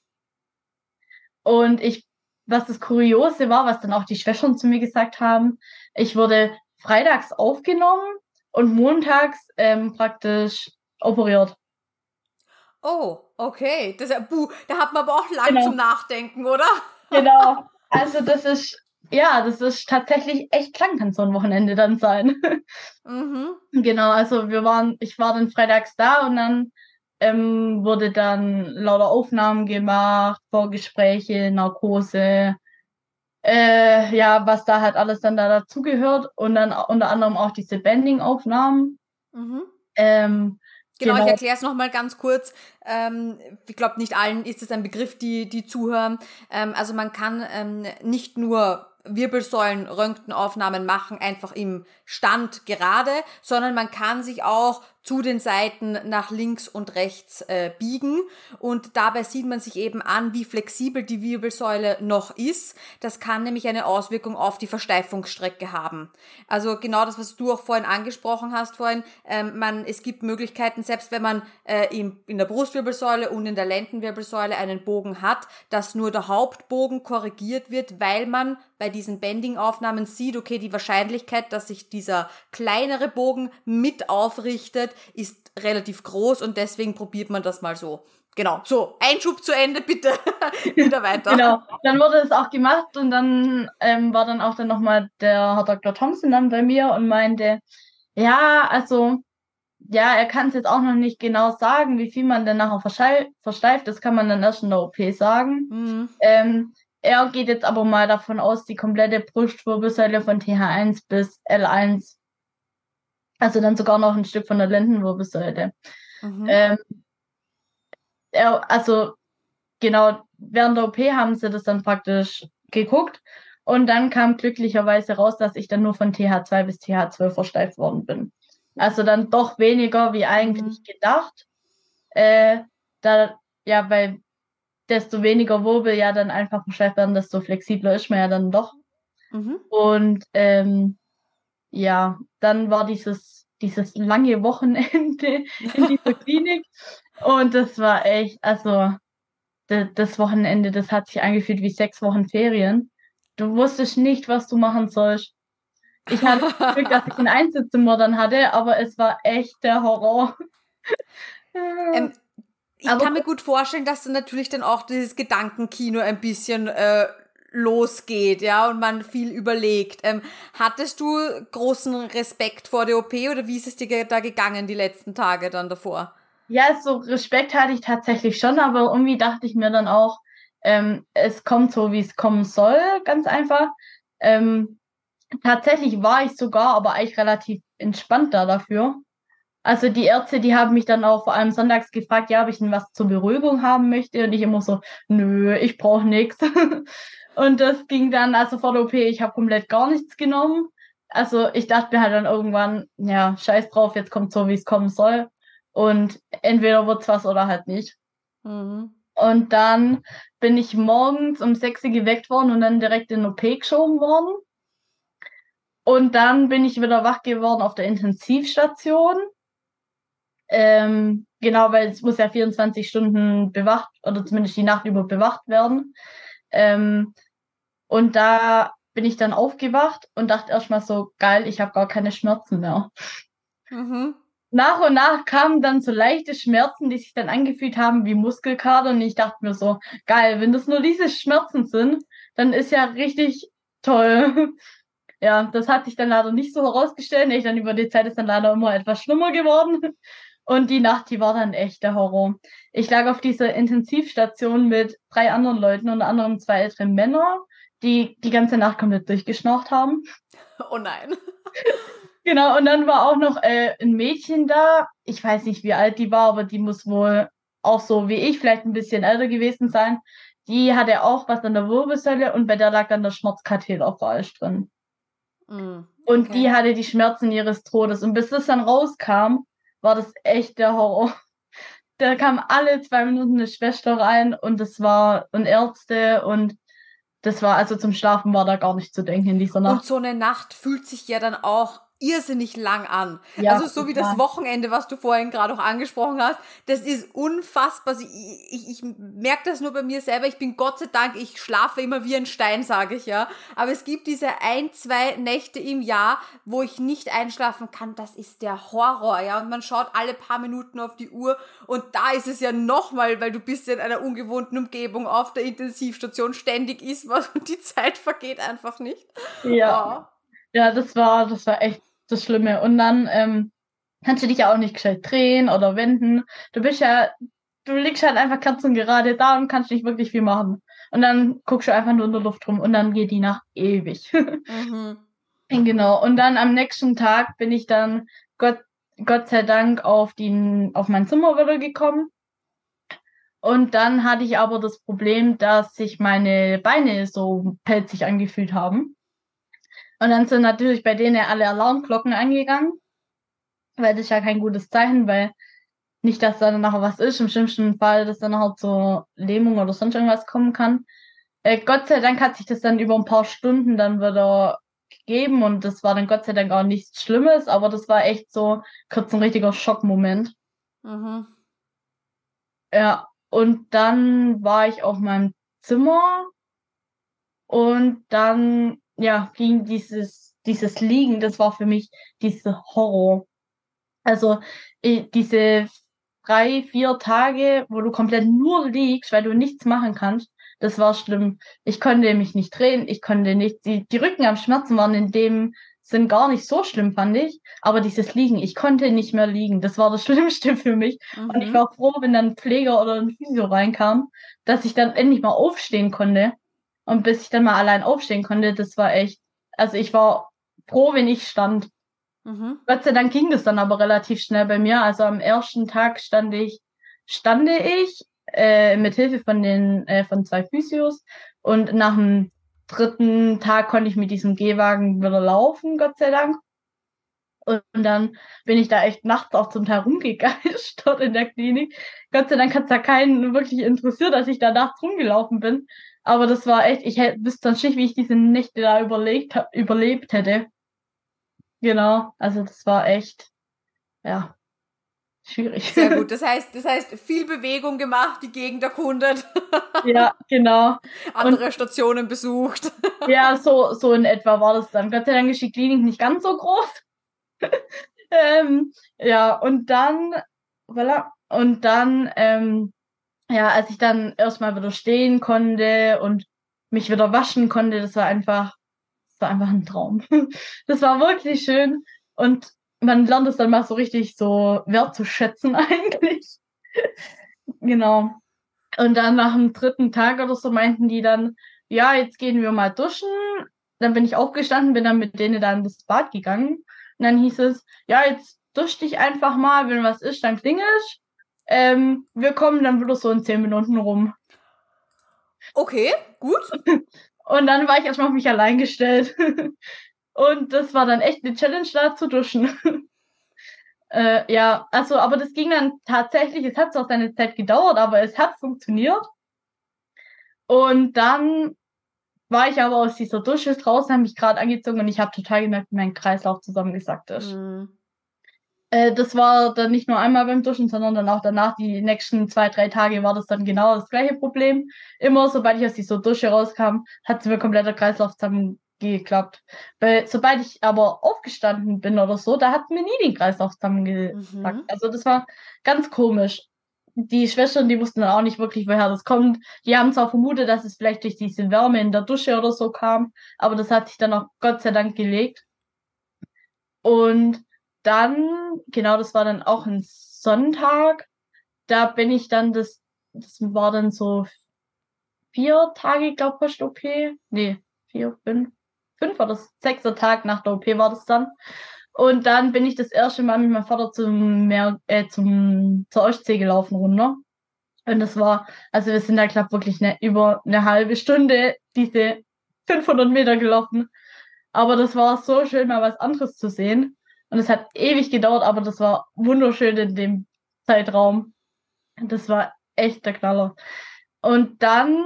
Und ich, was das Kuriose war, was dann auch die Schwestern zu mir gesagt haben, ich wurde freitags aufgenommen und montags ähm, praktisch operiert. Oh, okay. Das, buh, da hat man aber auch lang genau. zum Nachdenken, oder? Genau. *laughs* *laughs* Also das ist ja, das ist tatsächlich echt lang, kann so ein Wochenende dann sein. Mhm. Genau, also wir waren, ich war dann freitags da und dann ähm, wurde dann lauter Aufnahmen gemacht, Vorgespräche, Narkose, äh, ja, was da halt alles dann da dazugehört und dann unter anderem auch diese Bending-Aufnahmen. Mhm. Ähm, Genau, genau, ich erkläre es nochmal ganz kurz. Ähm, ich glaube, nicht allen ist es ein Begriff, die, die zuhören. Ähm, also man kann ähm, nicht nur Wirbelsäulen-Röntgenaufnahmen machen, einfach im Stand gerade, sondern man kann sich auch zu den Seiten nach links und rechts äh, biegen und dabei sieht man sich eben an, wie flexibel die Wirbelsäule noch ist. Das kann nämlich eine Auswirkung auf die Versteifungsstrecke haben. Also genau das, was du auch vorhin angesprochen hast vorhin, ähm, man, es gibt Möglichkeiten, selbst wenn man äh, in, in der Brustwirbelsäule und in der Lendenwirbelsäule einen Bogen hat, dass nur der Hauptbogen korrigiert wird, weil man bei diesen Bending-Aufnahmen sieht, okay, die Wahrscheinlichkeit, dass sich dieser kleinere Bogen mit aufrichtet, ist relativ groß und deswegen probiert man das mal so. Genau, so, Einschub zu Ende, bitte. *laughs* Wieder weiter. genau, dann wurde es auch gemacht und dann ähm, war dann auch dann nochmal der Herr Dr. Thompson dann bei mir und meinte, ja, also, ja, er kann es jetzt auch noch nicht genau sagen, wie viel man denn nachher versteift, das kann man dann erst in der OP sagen. Mhm. Ähm, er geht jetzt aber mal davon aus, die komplette Brustwirbelsäule von TH1 bis L1 also dann sogar noch ein Stück von der Lendenwirbelsäule. Mhm. Ähm, ja, also genau, während der OP haben sie das dann praktisch geguckt. Und dann kam glücklicherweise raus, dass ich dann nur von TH2 bis TH12 versteift worden bin. Also dann doch weniger wie eigentlich mhm. gedacht. Äh, da, ja, weil desto weniger Wirbel ja dann einfach versteift werden, desto flexibler ist man ja dann doch. Mhm. Und ähm, ja, dann war dieses, dieses lange Wochenende in dieser *laughs* Klinik. Und das war echt, also das Wochenende, das hat sich angefühlt wie sechs Wochen Ferien. Du wusstest nicht, was du machen sollst. Ich hatte Glück, dass ich ein *laughs* Einzelzimmer dann hatte, aber es war echt der Horror. Ähm, ich aber kann mir gut vorstellen, dass dann natürlich dann auch dieses Gedankenkino ein bisschen äh, losgeht, ja, und man viel überlegt. Ähm, hattest du großen Respekt vor der OP oder wie ist es dir da gegangen die letzten Tage dann davor? Ja, so Respekt hatte ich tatsächlich schon, aber irgendwie dachte ich mir dann auch, ähm, es kommt so, wie es kommen soll, ganz einfach. Ähm, tatsächlich war ich sogar aber eigentlich relativ entspannt da dafür. Also die Ärzte, die haben mich dann auch vor allem sonntags gefragt, ja, ob ich denn was zur Beruhigung haben möchte. Und ich immer so, nö, ich brauche nichts. *laughs* Und das ging dann, also vor der OP, ich habe komplett gar nichts genommen. Also ich dachte mir halt dann irgendwann, ja, scheiß drauf, jetzt kommt so, wie es kommen soll. Und entweder wird's was oder halt nicht. Mhm. Und dann bin ich morgens um 6 Uhr geweckt worden und dann direkt in OP geschoben worden. Und dann bin ich wieder wach geworden auf der Intensivstation. Ähm, genau, weil es muss ja 24 Stunden bewacht oder zumindest die Nacht über bewacht werden. Ähm, und da bin ich dann aufgewacht und dachte erstmal so, geil, ich habe gar keine Schmerzen mehr. Mhm. Nach und nach kamen dann so leichte Schmerzen, die sich dann angefühlt haben wie Muskelkater. Und ich dachte mir so, geil, wenn das nur diese Schmerzen sind, dann ist ja richtig toll. *laughs* ja, das hat sich dann leider nicht so herausgestellt. Ich dann über die Zeit ist dann leider immer etwas schlimmer geworden. Und die Nacht, die war dann echt der Horror. Ich lag auf dieser Intensivstation mit drei anderen Leuten, unter anderem zwei ältere Männer, die die ganze Nacht komplett durchgeschnaucht haben. *laughs* Oh nein. *laughs* genau, und dann war auch noch äh, ein Mädchen da. Ich weiß nicht, wie alt die war, aber die muss wohl auch so wie ich, vielleicht ein bisschen älter gewesen sein. Die hatte auch was an der Wirbelsäule und bei der lag dann der Schmerzkatheter falsch drin. Mm, okay. Und die hatte die Schmerzen ihres Todes. Und bis das dann rauskam, war das echt der Horror. Da kam alle zwei Minuten eine Schwester rein und das war und Ärzte und das war also zum Schlafen war da gar nicht zu denken in dieser Nacht. Und so eine Nacht fühlt sich ja dann auch irrsinnig lang an. Ja, also so wie das Wochenende, was du vorhin gerade auch angesprochen hast, das ist unfassbar. Also ich, ich, ich merke das nur bei mir selber. Ich bin Gott sei Dank, ich schlafe immer wie ein Stein, sage ich ja. Aber es gibt diese ein, zwei Nächte im Jahr, wo ich nicht einschlafen kann. Das ist der Horror, ja. Und man schaut alle paar Minuten auf die Uhr und da ist es ja nochmal, weil du bist ja in einer ungewohnten Umgebung auf der Intensivstation, ständig ist was und die Zeit vergeht einfach nicht. Ja. Oh. Ja, das war, das war echt das Schlimme. Und dann ähm, kannst du dich ja auch nicht gescheit drehen oder wenden. Du bist ja, du liegst halt einfach gerade da und kannst nicht wirklich viel machen. Und dann guckst du einfach nur in der Luft rum und dann geht die Nacht ewig. *laughs* Mhm. genau. Und dann am nächsten Tag bin ich dann Gott, Gott sei Dank auf, die, auf mein Zimmer wieder gekommen. Und dann hatte ich aber das Problem, dass sich meine Beine so pelzig angefühlt haben. Und dann sind natürlich bei denen alle Alarmglocken angegangen, weil das ist ja kein gutes Zeichen, weil nicht, dass da nachher was ist, im schlimmsten Fall, dass dann nachher zur Lähmung oder sonst irgendwas kommen kann. Äh, Gott sei Dank hat sich das dann über ein paar Stunden dann wieder gegeben und das war dann Gott sei Dank auch nichts Schlimmes, aber das war echt so kurz ein richtiger Schockmoment. Mhm. Ja, und dann war ich auf meinem Zimmer und dann ja, ging dieses, dieses Liegen, das war für mich diese Horror. Also diese drei, vier Tage, wo du komplett nur liegst, weil du nichts machen kannst, das war schlimm. Ich konnte mich nicht drehen, ich konnte nicht, die, die Rücken am Schmerzen waren in dem Sinn gar nicht so schlimm, fand ich. Aber dieses Liegen, ich konnte nicht mehr liegen. Das war das *laughs* Schlimmste für mich. Mhm. Und ich mhm. war froh, wenn dann ein Pfleger oder ein Physio reinkam, dass ich dann endlich mal aufstehen konnte. Und bis ich dann mal allein aufstehen konnte, das war echt, also ich war froh, wenn ich stand. Mhm. Gott sei Dank ging das dann aber relativ schnell bei mir. Also am ersten Tag stand ich, stande ich äh, mit Hilfe von den äh, von zwei Physios und nach dem dritten Tag konnte ich mit diesem Gehwagen wieder laufen, Gott sei Dank. Und dann bin ich da echt nachts auch zum Teil rumgegeischt *laughs* dort in der Klinik. Gott sei Dank hat es da keinen wirklich interessiert, dass ich da nachts rumgelaufen bin. Aber das war echt, ich wüsste sonst nicht, wie ich diese Nächte da überlegt, überlebt hätte. Genau, also das war echt, ja, schwierig. Sehr gut. *laughs* Das heißt, das heißt, viel Bewegung gemacht, die Gegend erkundet. *laughs* Ja, genau. Andere und, Stationen besucht. *laughs* Ja, so, so in etwa war das dann. Gott sei Dank ist die Klinik nicht ganz so groß. ähm, ja, und dann, voilà, und dann, ähm, ja, als ich dann erstmal wieder stehen konnte und mich wieder waschen konnte, das war einfach, das war einfach ein Traum. *laughs* das war wirklich schön und man lernt es dann mal so richtig so wertzuschätzen *laughs* eigentlich. genau. Und dann nach dem dritten Tag oder so meinten die dann, ja, jetzt gehen wir mal duschen. Dann bin ich aufgestanden, bin dann mit denen dann ins Bad gegangen. Und dann hieß es, ja, jetzt dusch dich einfach mal, wenn was ist, dann klingelst. Ähm, wir kommen dann wieder so in zehn Minuten rum. Okay, gut. *laughs* Und dann war ich erstmal auf mich allein gestellt. *laughs* Und das war dann echt eine Challenge, da zu duschen. *laughs* äh, ja, also, aber das ging dann tatsächlich, es hat zwar seine Zeit gedauert, aber es hat funktioniert. Und dann war ich aber aus dieser Dusche draußen, habe mich gerade angezogen und ich habe total gemerkt, wie mein Kreislauf zusammengesackt ist. Mhm. Äh, das war dann nicht nur einmal beim Duschen, sondern dann auch danach, die nächsten zwei, drei Tage war das dann genau das gleiche Problem. Immer, sobald ich aus dieser Dusche rauskam, hat mir kompletter Kreislauf zusammengeklappt. Weil sobald ich aber aufgestanden bin oder so, da hat mir nie den Kreislauf zusammengesackt. Mhm. Also das war ganz komisch die Schwestern, die wussten dann auch nicht wirklich, woher das kommt. Die haben zwar vermutet, dass es vielleicht durch diese Wärme in der Dusche oder so kam, aber das hat sich dann auch Gott sei Dank gelegt. Und dann, genau, das war dann auch ein Sonntag, da bin ich dann das, das war dann so vier Tage, glaube ich, post-OP. Nee, vier, fünf, fünf oder sechster Tag nach der OP war das dann. Und dann bin ich das erste Mal mit meinem Vater zum Meer, äh, zum, zur Ostsee gelaufen runter. Und das war, also wir sind da, glaube wirklich ne, über eine halbe Stunde diese 500 Meter gelaufen. Aber das war so schön, mal was anderes zu sehen. Und es hat ewig gedauert, aber das war wunderschön in dem Zeitraum. Das war echt der Knaller. Und dann,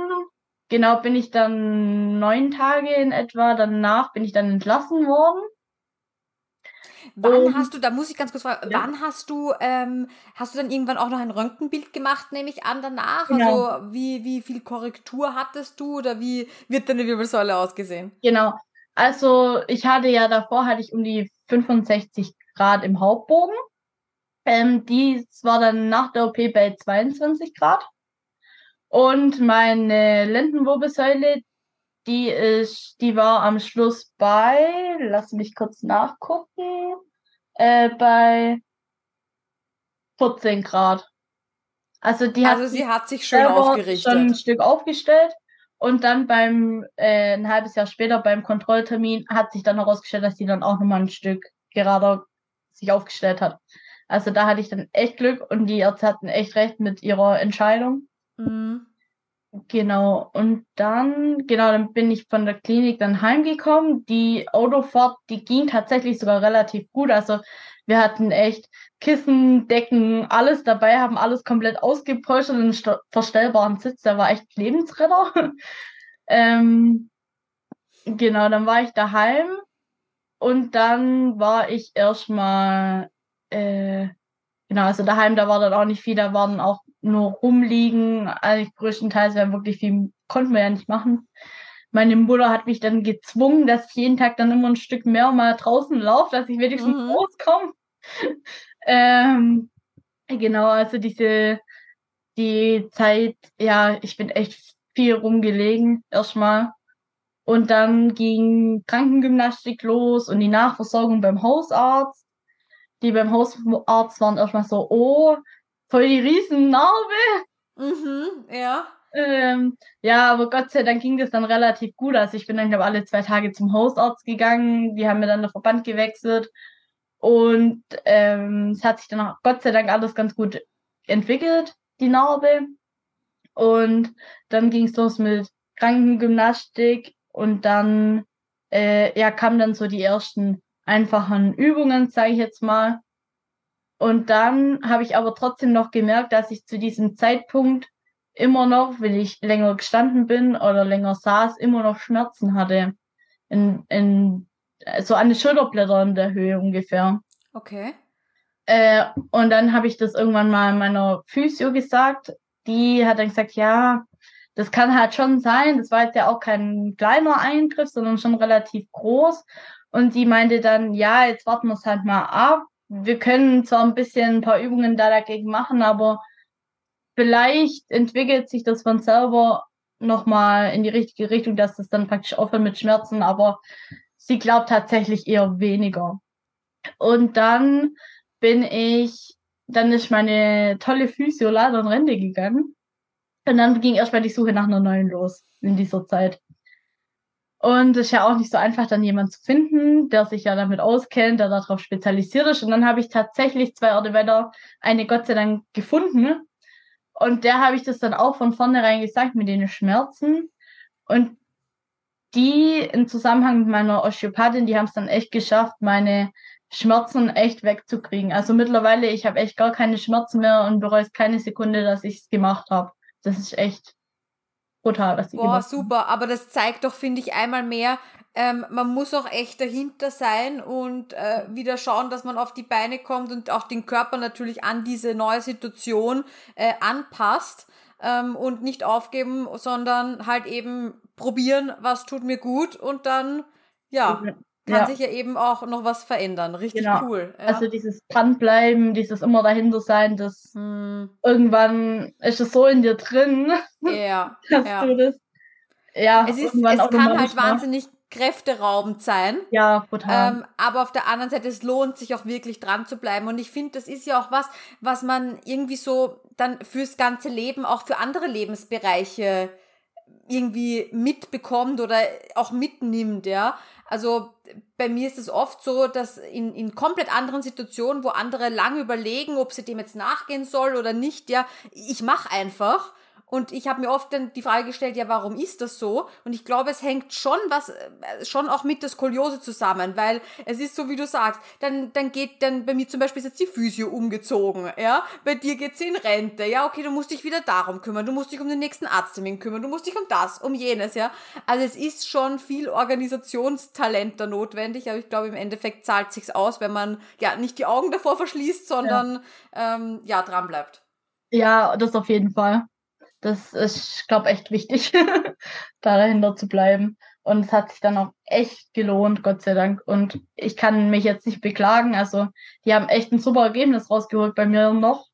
genau, bin ich dann neun Tage in etwa, danach bin ich dann entlassen worden. Wann um, hast du, da muss ich ganz kurz fragen, ja. wann hast du, ähm, hast du dann irgendwann auch noch ein Röntgenbild gemacht, nehme ich an, danach? Genau. Also wie, wie viel Korrektur hattest du oder wie wird deine Wirbelsäule ausgesehen? Genau. Also ich hatte ja davor, hatte ich um die 65 Grad im Hauptbogen. Ähm, dies war dann nach der OP bei 22 Grad. Und meine Lendenwirbelsäule, die ist, die war am Schluss bei, lass mich kurz nachgucken, äh, bei 14 Grad. Also die also hat sie hat sich schön aufgerichtet. Schon ein Stück aufgestellt. Und dann beim, äh, ein halbes Jahr später beim Kontrolltermin hat sich dann herausgestellt, dass sie dann auch nochmal ein Stück gerader sich aufgestellt hat. Also da hatte ich dann echt Glück und die Ärzte hatten echt recht mit ihrer Entscheidung. Mhm. Genau, und dann, genau, dann bin ich von der Klinik dann heimgekommen. Die Autofahrt, die ging tatsächlich sogar relativ gut. Also wir hatten echt Kissen, Decken, alles dabei, haben alles komplett ausgepolstert, einen verstellbaren Sitz, der war echt Lebensretter. *laughs* ähm, genau, dann war ich daheim und dann war ich erstmal, äh, genau, also daheim, da war dann auch nicht viel, da waren auch nur rumliegen. Eigentlich größtenteils, weil wirklich viel konnten wir ja nicht machen. Meine Mutter hat mich dann gezwungen, dass ich jeden Tag dann immer ein Stück mehr mal draußen laufe, dass ich wenigstens mhm. rauskomme. *laughs* ähm, genau, also diese, die Zeit, ja, ich bin echt viel rumgelegen erstmal. Und dann ging Krankengymnastik los und die Nachversorgung beim Hausarzt. Die beim Hausarzt waren erstmal so, oh, voll die Riesennarbe. Mhm, ja. Ähm, ja, aber Gott sei Dank ging das dann relativ gut. Also ich bin dann, glaube alle zwei Tage zum Hausarzt gegangen. Die haben mir dann den Verband gewechselt. Und ähm, es hat sich dann auch Gott sei Dank alles ganz gut entwickelt, die Narbe. Und dann ging es los mit Krankengymnastik. Und dann äh, ja, kamen dann so die ersten einfachen Übungen, sage ich jetzt mal. Und dann habe ich aber trotzdem noch gemerkt, dass ich zu diesem Zeitpunkt immer noch, wenn ich länger gestanden bin oder länger saß, immer noch Schmerzen hatte. In, in, so an den Schulterblättern in der Höhe ungefähr. Okay. Äh, und dann habe ich das irgendwann mal meiner Physio gesagt. Die hat dann gesagt, ja, das kann halt schon sein. Das war jetzt ja auch kein kleiner Eingriff, sondern schon relativ groß. Und sie meinte dann, ja, jetzt warten wir es halt mal ab. Wir können zwar ein bisschen ein paar Übungen da dagegen machen, aber vielleicht entwickelt sich das von selber nochmal in die richtige Richtung, dass das dann praktisch aufhört mit Schmerzen, aber sie glaubt tatsächlich eher weniger. Und dann bin ich, dann ist meine tolle Physio leider in Rente gegangen. Und dann ging erstmal die Suche nach einer neuen los in dieser Zeit. Und es ist ja auch nicht so einfach, dann jemanden zu finden, der sich ja damit auskennt, der darauf spezialisiert ist. Und dann habe ich tatsächlich zwei Orte eine Gott sei Dank gefunden. Und der habe ich das dann auch von vornherein gesagt mit den Schmerzen. Und die im Zusammenhang mit meiner Osteopathin, die haben es dann echt geschafft, meine Schmerzen echt wegzukriegen. Also mittlerweile, ich habe echt gar keine Schmerzen mehr und bereue es keine Sekunde, dass ich es gemacht habe. Das ist echt brutal, was die Boah, super. Aber das zeigt doch, finde ich, einmal mehr, ähm, man muss auch echt dahinter sein und äh, wieder schauen, dass man auf die Beine kommt und auch den Körper natürlich an diese neue Situation äh, anpasst ähm, und nicht aufgeben, sondern halt eben probieren, was tut mir gut und dann, ja, kann ja. sich ja eben auch noch was verändern. Richtig genau. cool. Ja. Also dieses Dranbleiben, dieses immer dahinter sein, das hm. irgendwann ist es so in dir drin, ja. *laughs* dass ja. du das. Ja, es, ist, es kann halt wahnsinnig kräfteraubend sein. Ja, total. Ähm, aber auf der anderen Seite, es lohnt sich auch wirklich dran zu bleiben. Und ich finde, das ist ja auch was, was man irgendwie so dann fürs ganze Leben, auch für andere Lebensbereiche irgendwie mitbekommt oder auch mitnimmt, ja. Also bei mir ist es oft so, dass in, in komplett anderen Situationen, wo andere lange überlegen, ob sie dem jetzt nachgehen soll oder nicht, ja, ich mache einfach und ich habe mir oft dann die Frage gestellt, ja, warum ist das so? Und ich glaube, es hängt schon was, äh, schon auch mit der Skoliose zusammen, weil es ist so, wie du sagst, dann, dann geht dann bei mir zum Beispiel ist jetzt die Physio umgezogen, ja, bei dir geht sie in Rente, ja, okay, du musst dich wieder darum kümmern, du musst dich um den nächsten Arzttermin kümmern, du musst dich um das, um jenes, ja. Also es ist schon viel Organisationstalent da notwendig, aber ich glaube, im Endeffekt zahlt sich's aus, wenn man ja nicht die Augen davor verschließt, sondern ja, ähm, ja dran bleibt. Ja, das auf jeden Fall das ist, glaube echt wichtig, *laughs* da dahinter zu bleiben. Und es hat sich dann auch echt gelohnt, Gott sei Dank. Und ich kann mich jetzt nicht beklagen. Also, die haben echt ein super Ergebnis rausgeholt bei mir noch.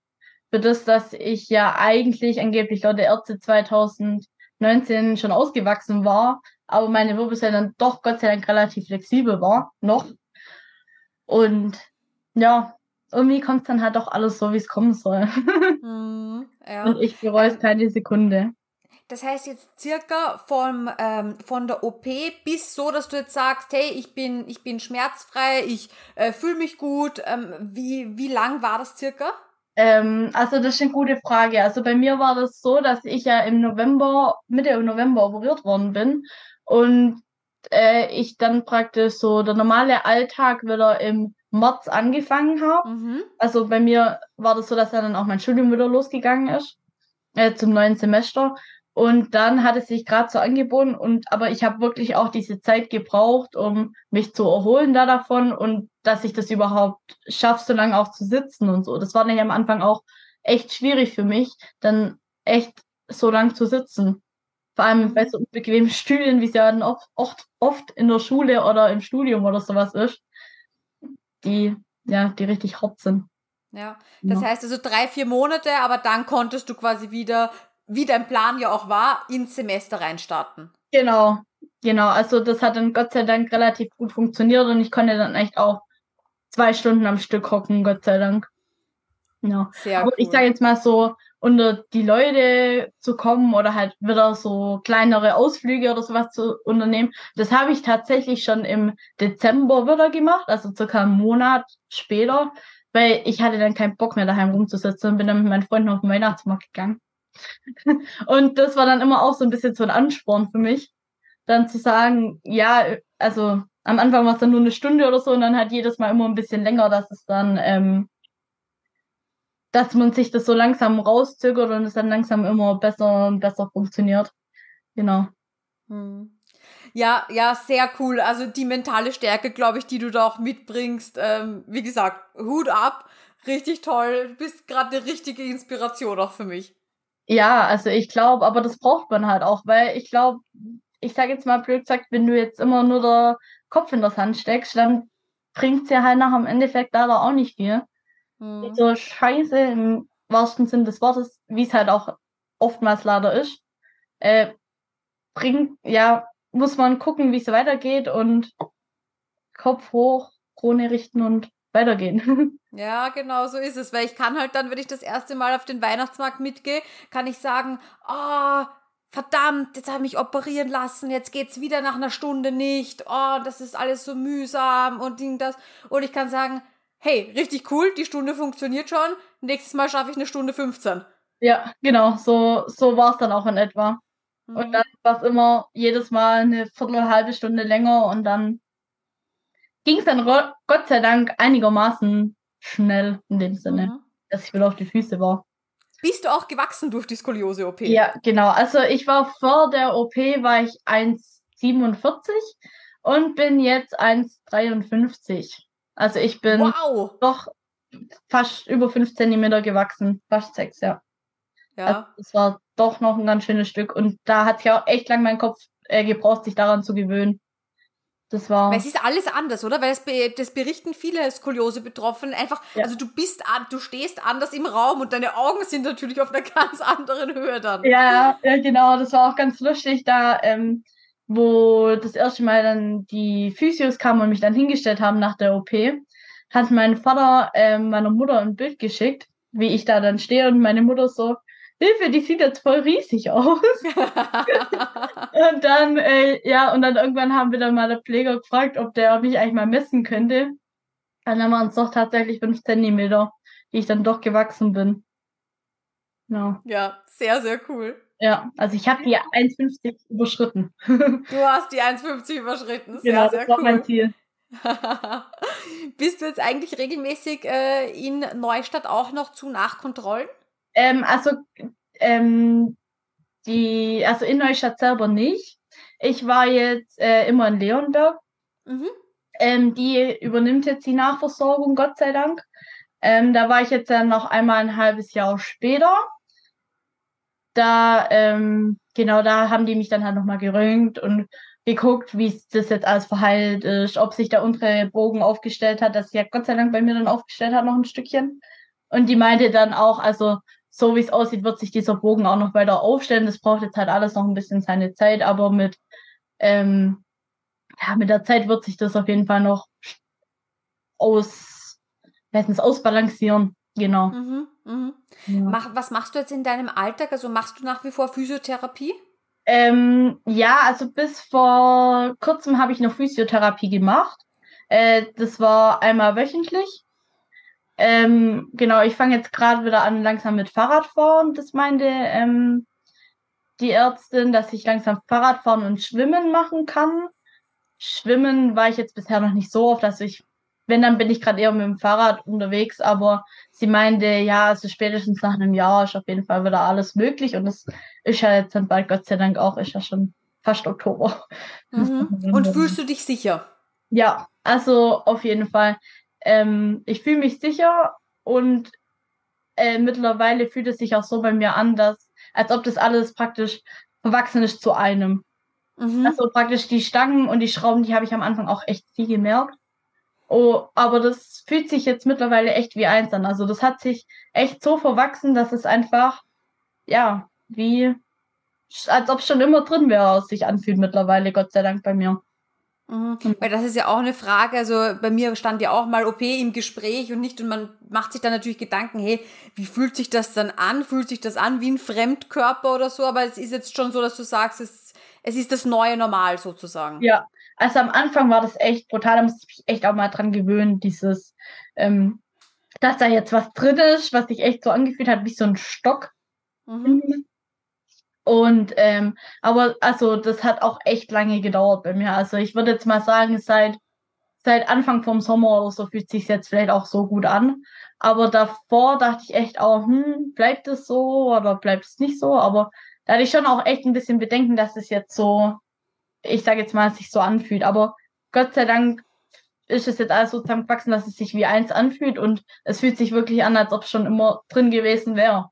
Für das, dass ich ja eigentlich angeblich laut der Ärzte 2019 schon ausgewachsen war, aber meine Wirbelsäule dann doch Gott sei Dank relativ flexibel war, noch. Und ja, irgendwie kommt es dann halt doch alles so, wie es kommen soll. *laughs* Ja. Und ich bereue es keine Sekunde. Das heißt jetzt circa vom, ähm, von der OP bis so, dass du jetzt sagst, hey, ich bin, ich bin schmerzfrei, ich äh, fühle mich gut. Ähm, wie, wie lang war das circa? Ähm, also das ist eine gute Frage. Also bei mir war das so, dass ich ja im November, Mitte November operiert worden bin und äh, ich dann praktisch so der normale Alltag wieder im März angefangen habe. Mhm. Also bei mir war das so, dass dann auch mein Studium wieder losgegangen ist äh, zum neuen Semester. Und dann hat es sich gerade so angeboten und aber ich habe wirklich auch diese Zeit gebraucht, um mich zu erholen da davon und dass ich das überhaupt schaffe, so lange auch zu sitzen und so. Das war nämlich am Anfang auch echt schwierig für mich, dann echt so lang zu sitzen. Vor allem bei so unbequemen Stühlen, wie es ja dann oft, oft, oft in der Schule oder im Studium oder sowas ist die, ja, die richtig hot sind. Ja, das ja. heißt also drei, vier Monate, aber dann konntest du quasi wieder, wie dein Plan ja auch war, ins Semester reinstarten. Genau, genau. Also das hat dann Gott sei Dank relativ gut funktioniert und ich konnte dann echt auch zwei Stunden am Stück hocken, Gott sei Dank. Ja. Sehr Aber cool. ich sage jetzt mal so, unter die Leute zu kommen oder halt wieder so kleinere Ausflüge oder sowas zu unternehmen. Das habe ich tatsächlich schon im Dezember wieder gemacht, also circa einen Monat später, weil ich hatte dann keinen Bock mehr daheim rumzusitzen und bin dann mit meinen Freunden auf den Weihnachtsmarkt gegangen. *laughs* und das war dann immer auch so ein bisschen so ein Ansporn für mich, dann zu sagen, ja, also am Anfang war es dann nur eine Stunde oder so und dann halt jedes Mal immer ein bisschen länger, dass es dann, ähm, dass man sich das so langsam rauszögert und es dann langsam immer besser und besser funktioniert. Genau. Hm. Ja, ja, sehr cool. Also die mentale Stärke, glaube ich, die du da auch mitbringst. Ähm, wie gesagt, Hut ab, richtig toll. Du bist gerade eine richtige Inspiration auch für mich. Ja, also ich glaube, aber das braucht man halt auch, weil ich glaube, ich sage jetzt mal blöd gesagt, wenn du jetzt immer nur der Kopf in das Hand steckst, dann bringt es ja halt nach im Endeffekt leider auch nicht viel. Mhm. So scheiße im wahrsten Sinn des Wortes, wie es halt auch oftmals leider ist, äh, bringt, ja, muss man gucken, wie es weitergeht und Kopf hoch, Krone richten und weitergehen. *laughs* Ja, genau so ist es, weil ich kann halt dann, wenn ich das erste Mal auf den Weihnachtsmarkt mitgehe, kann ich sagen, oh, verdammt, jetzt habe ich mich operieren lassen, jetzt geht's wieder nach einer Stunde nicht, oh, das ist alles so mühsam und Ding das. Und ich kann sagen, hey, richtig cool, die Stunde funktioniert schon, nächstes Mal schaffe ich eine Stunde 15. Ja, genau, so, so war es dann auch in etwa. Mhm. Und dann war es immer jedes Mal eine Viertel, halbe Stunde länger und dann ging es dann Gott sei Dank einigermaßen schnell in dem Sinne, mhm. dass ich wieder auf die Füße war. Bist du auch gewachsen durch die Skoliose-OP? Ja, genau. Also ich war vor der OP, war ich 1,47 und bin jetzt 1,53. Also ich bin wow. doch fast über 5 cm gewachsen. Fast 6, ja. Ja. Also das war doch noch ein ganz schönes Stück. Und da hat ja auch echt lang mein Kopf äh, gebraucht, sich daran zu gewöhnen. Das war. Weil es ist alles anders, oder? Weil das, das berichten viele Skoliose-Betroffenen einfach. Ja. Also du bist an, du stehst anders im Raum und deine Augen sind natürlich auf einer *laughs* ganz anderen Höhe dann. Ja, ja genau. Das war auch ganz lustig, da, ähm, wo das erste Mal dann die Physios kamen und mich dann hingestellt haben nach der OP, hat mein Vater ähm, meiner Mutter ein Bild geschickt, wie ich da dann stehe und meine Mutter so, Hilfe, die sieht jetzt voll riesig aus. *laughs* und dann, äh, ja, und dann irgendwann haben wir dann mal der Pfleger gefragt, ob der mich eigentlich mal messen könnte. Und dann waren es doch tatsächlich 5 Zentimeter, die ich dann doch gewachsen bin. Ja, ja sehr, sehr cool. Ja, also ich habe die 1,50 überschritten. *laughs* du hast die 1,50 überschritten. Sehr, genau, sehr das war cool. mein Ziel. *laughs* Bist du jetzt eigentlich regelmäßig äh, in Neustadt auch noch zu Nachkontrollen? Ähm, also, ähm, die, also in Neustadt selber nicht. Ich war jetzt äh, immer in Leonberg. Mhm. Ähm, die übernimmt jetzt die Nachversorgung, Gott sei Dank. Ähm, da war ich jetzt dann noch einmal ein halbes Jahr später. Da, ähm, genau, da haben die mich dann halt nochmal gerönt und geguckt, wie das jetzt alles verheilt ist, ob sich der untere Bogen aufgestellt hat, das ja Gott sei Dank bei mir dann aufgestellt hat, noch ein Stückchen. Und die meinte dann auch, also so wie es aussieht, wird sich dieser Bogen auch noch weiter aufstellen. Das braucht jetzt halt alles noch ein bisschen seine Zeit, aber mit, ähm, ja, mit der Zeit wird sich das auf jeden Fall noch aus, meistens ausbalancieren. Genau. Mhm, mhm. Ja. Mach, was machst du jetzt in deinem Alltag? Also machst du nach wie vor Physiotherapie? Ähm, ja, also bis vor kurzem habe ich noch Physiotherapie gemacht. Äh, das war einmal wöchentlich. Ähm, genau, ich fange jetzt gerade wieder an, langsam mit Fahrradfahren. Das meinte ähm, die Ärztin, dass ich langsam Fahrradfahren und Schwimmen machen kann. Schwimmen war ich jetzt bisher noch nicht so oft, dass ich, wenn, dann bin ich gerade eher mit dem Fahrrad unterwegs, aber sie meinte, ja, also spätestens nach einem Jahr ist auf jeden Fall wieder alles möglich und das ist ja jetzt dann bald, Gott sei Dank auch, ist ja schon fast Oktober. Mhm. Und fühlst du dich sicher? Ja, also auf jeden Fall. Ähm, ich fühle mich sicher und äh, mittlerweile fühlt es sich auch so bei mir an, dass, als ob das alles praktisch verwachsen ist zu einem. Mhm. Also praktisch die Stangen und die Schrauben, die habe ich am Anfang auch echt viel gemerkt. Oh, aber das fühlt sich jetzt mittlerweile echt wie eins an. Also das hat sich echt so verwachsen, dass es einfach, ja, wie, als ob es schon immer drin wäre, sich anfühlt mittlerweile, Gott sei Dank bei mir. Mhm. Weil das ist ja auch eine Frage, also bei mir stand ja auch mal OP im Gespräch und nicht und man macht sich dann natürlich Gedanken, hey, wie fühlt sich das dann an? Fühlt sich das an wie ein Fremdkörper oder so? Aber es ist jetzt schon so, dass du sagst, es, es ist das neue Normal sozusagen. Ja, also am Anfang war das echt brutal, da musste ich mich echt auch mal dran gewöhnen, dieses, ähm, dass da jetzt was drin ist, was sich echt so angefühlt hat wie so ein Stock. Mhm. Und ähm, aber also das hat auch echt lange gedauert bei mir. Also ich würde jetzt mal sagen, seit seit Anfang vom Sommer oder so fühlt sich jetzt vielleicht auch so gut an. Aber davor dachte ich echt auch, hm, bleibt es so oder bleibt es nicht so? Aber da hatte ich schon auch echt ein bisschen Bedenken, dass es jetzt so, ich sage jetzt mal, sich so anfühlt. Aber Gott sei Dank ist es jetzt alles so zusammengewachsen, dass es sich wie eins anfühlt und es fühlt sich wirklich an, als ob es schon immer drin gewesen wäre.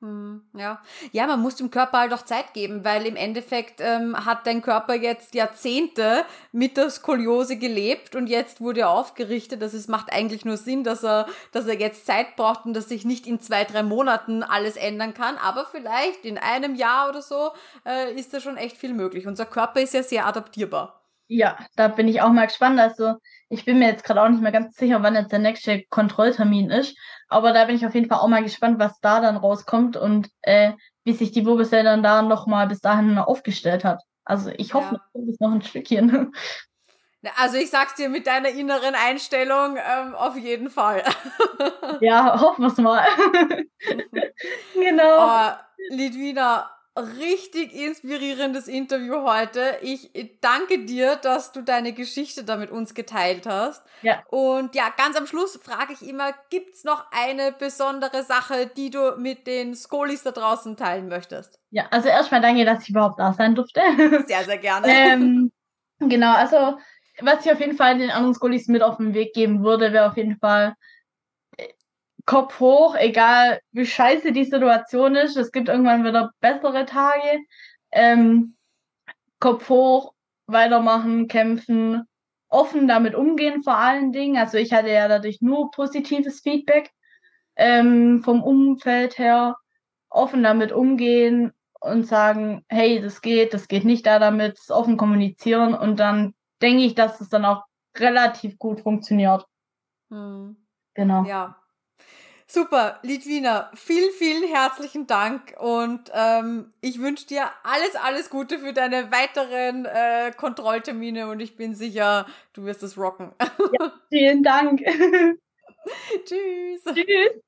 Hm, ja. ja, man muss dem Körper halt auch Zeit geben, weil im Endeffekt ähm, hat dein Körper jetzt Jahrzehnte mit der Skoliose gelebt und jetzt wurde er aufgerichtet. Das es macht eigentlich nur Sinn, dass er, dass er jetzt Zeit braucht und dass sich nicht in zwei, drei Monaten alles ändern kann. Aber vielleicht in einem Jahr oder so äh, ist da schon echt viel möglich. Unser Körper ist ja sehr adaptierbar. Ja, da bin ich auch mal gespannt. Also ich bin mir jetzt gerade auch nicht mehr ganz sicher, wann jetzt der nächste Kontrolltermin ist. Aber da bin ich auf jeden Fall auch mal gespannt, was da dann rauskommt und äh, wie sich die Wirbelsäule dann da nochmal bis dahin aufgestellt hat. Also ich hoffe, ja. noch, noch ein Stückchen. *laughs* Also ich sag's dir mit deiner inneren Einstellung ähm, auf jeden Fall. ja, *laughs* hoffen wir's mal. *laughs* genau. Oh, Lidwina, richtig inspirierendes Interview heute. Ich danke dir, dass du deine Geschichte da mit uns geteilt hast. Ja. Und ja, ganz am Schluss frage ich immer, gibt's noch eine besondere Sache, die du mit den Skolis da draußen teilen möchtest? Ja, also erstmal danke, dass ich überhaupt da sein durfte. *laughs* Sehr, sehr gerne. ähm, genau, also was ich auf jeden Fall den anderen Skolis mit auf den Weg geben würde, wäre auf jeden Fall Kopf hoch, egal wie scheiße die Situation ist. Es gibt irgendwann wieder bessere Tage. Ähm, Kopf hoch, weitermachen, kämpfen, offen damit umgehen vor allen Dingen. Also ich hatte ja dadurch nur positives Feedback ähm, vom Umfeld her. Offen damit umgehen und sagen, hey, das geht, das geht nicht da damit, offen kommunizieren und dann denke ich, dass es dann auch relativ gut funktioniert. Hm. Genau. Ja, Super, Litwina, vielen, vielen herzlichen Dank und ähm, ich wünsche dir alles, alles Gute für deine weiteren äh, Kontrolltermine und ich bin sicher, du wirst es rocken. Ja, vielen Dank. *laughs* *laughs* Tschüss. Tschüss.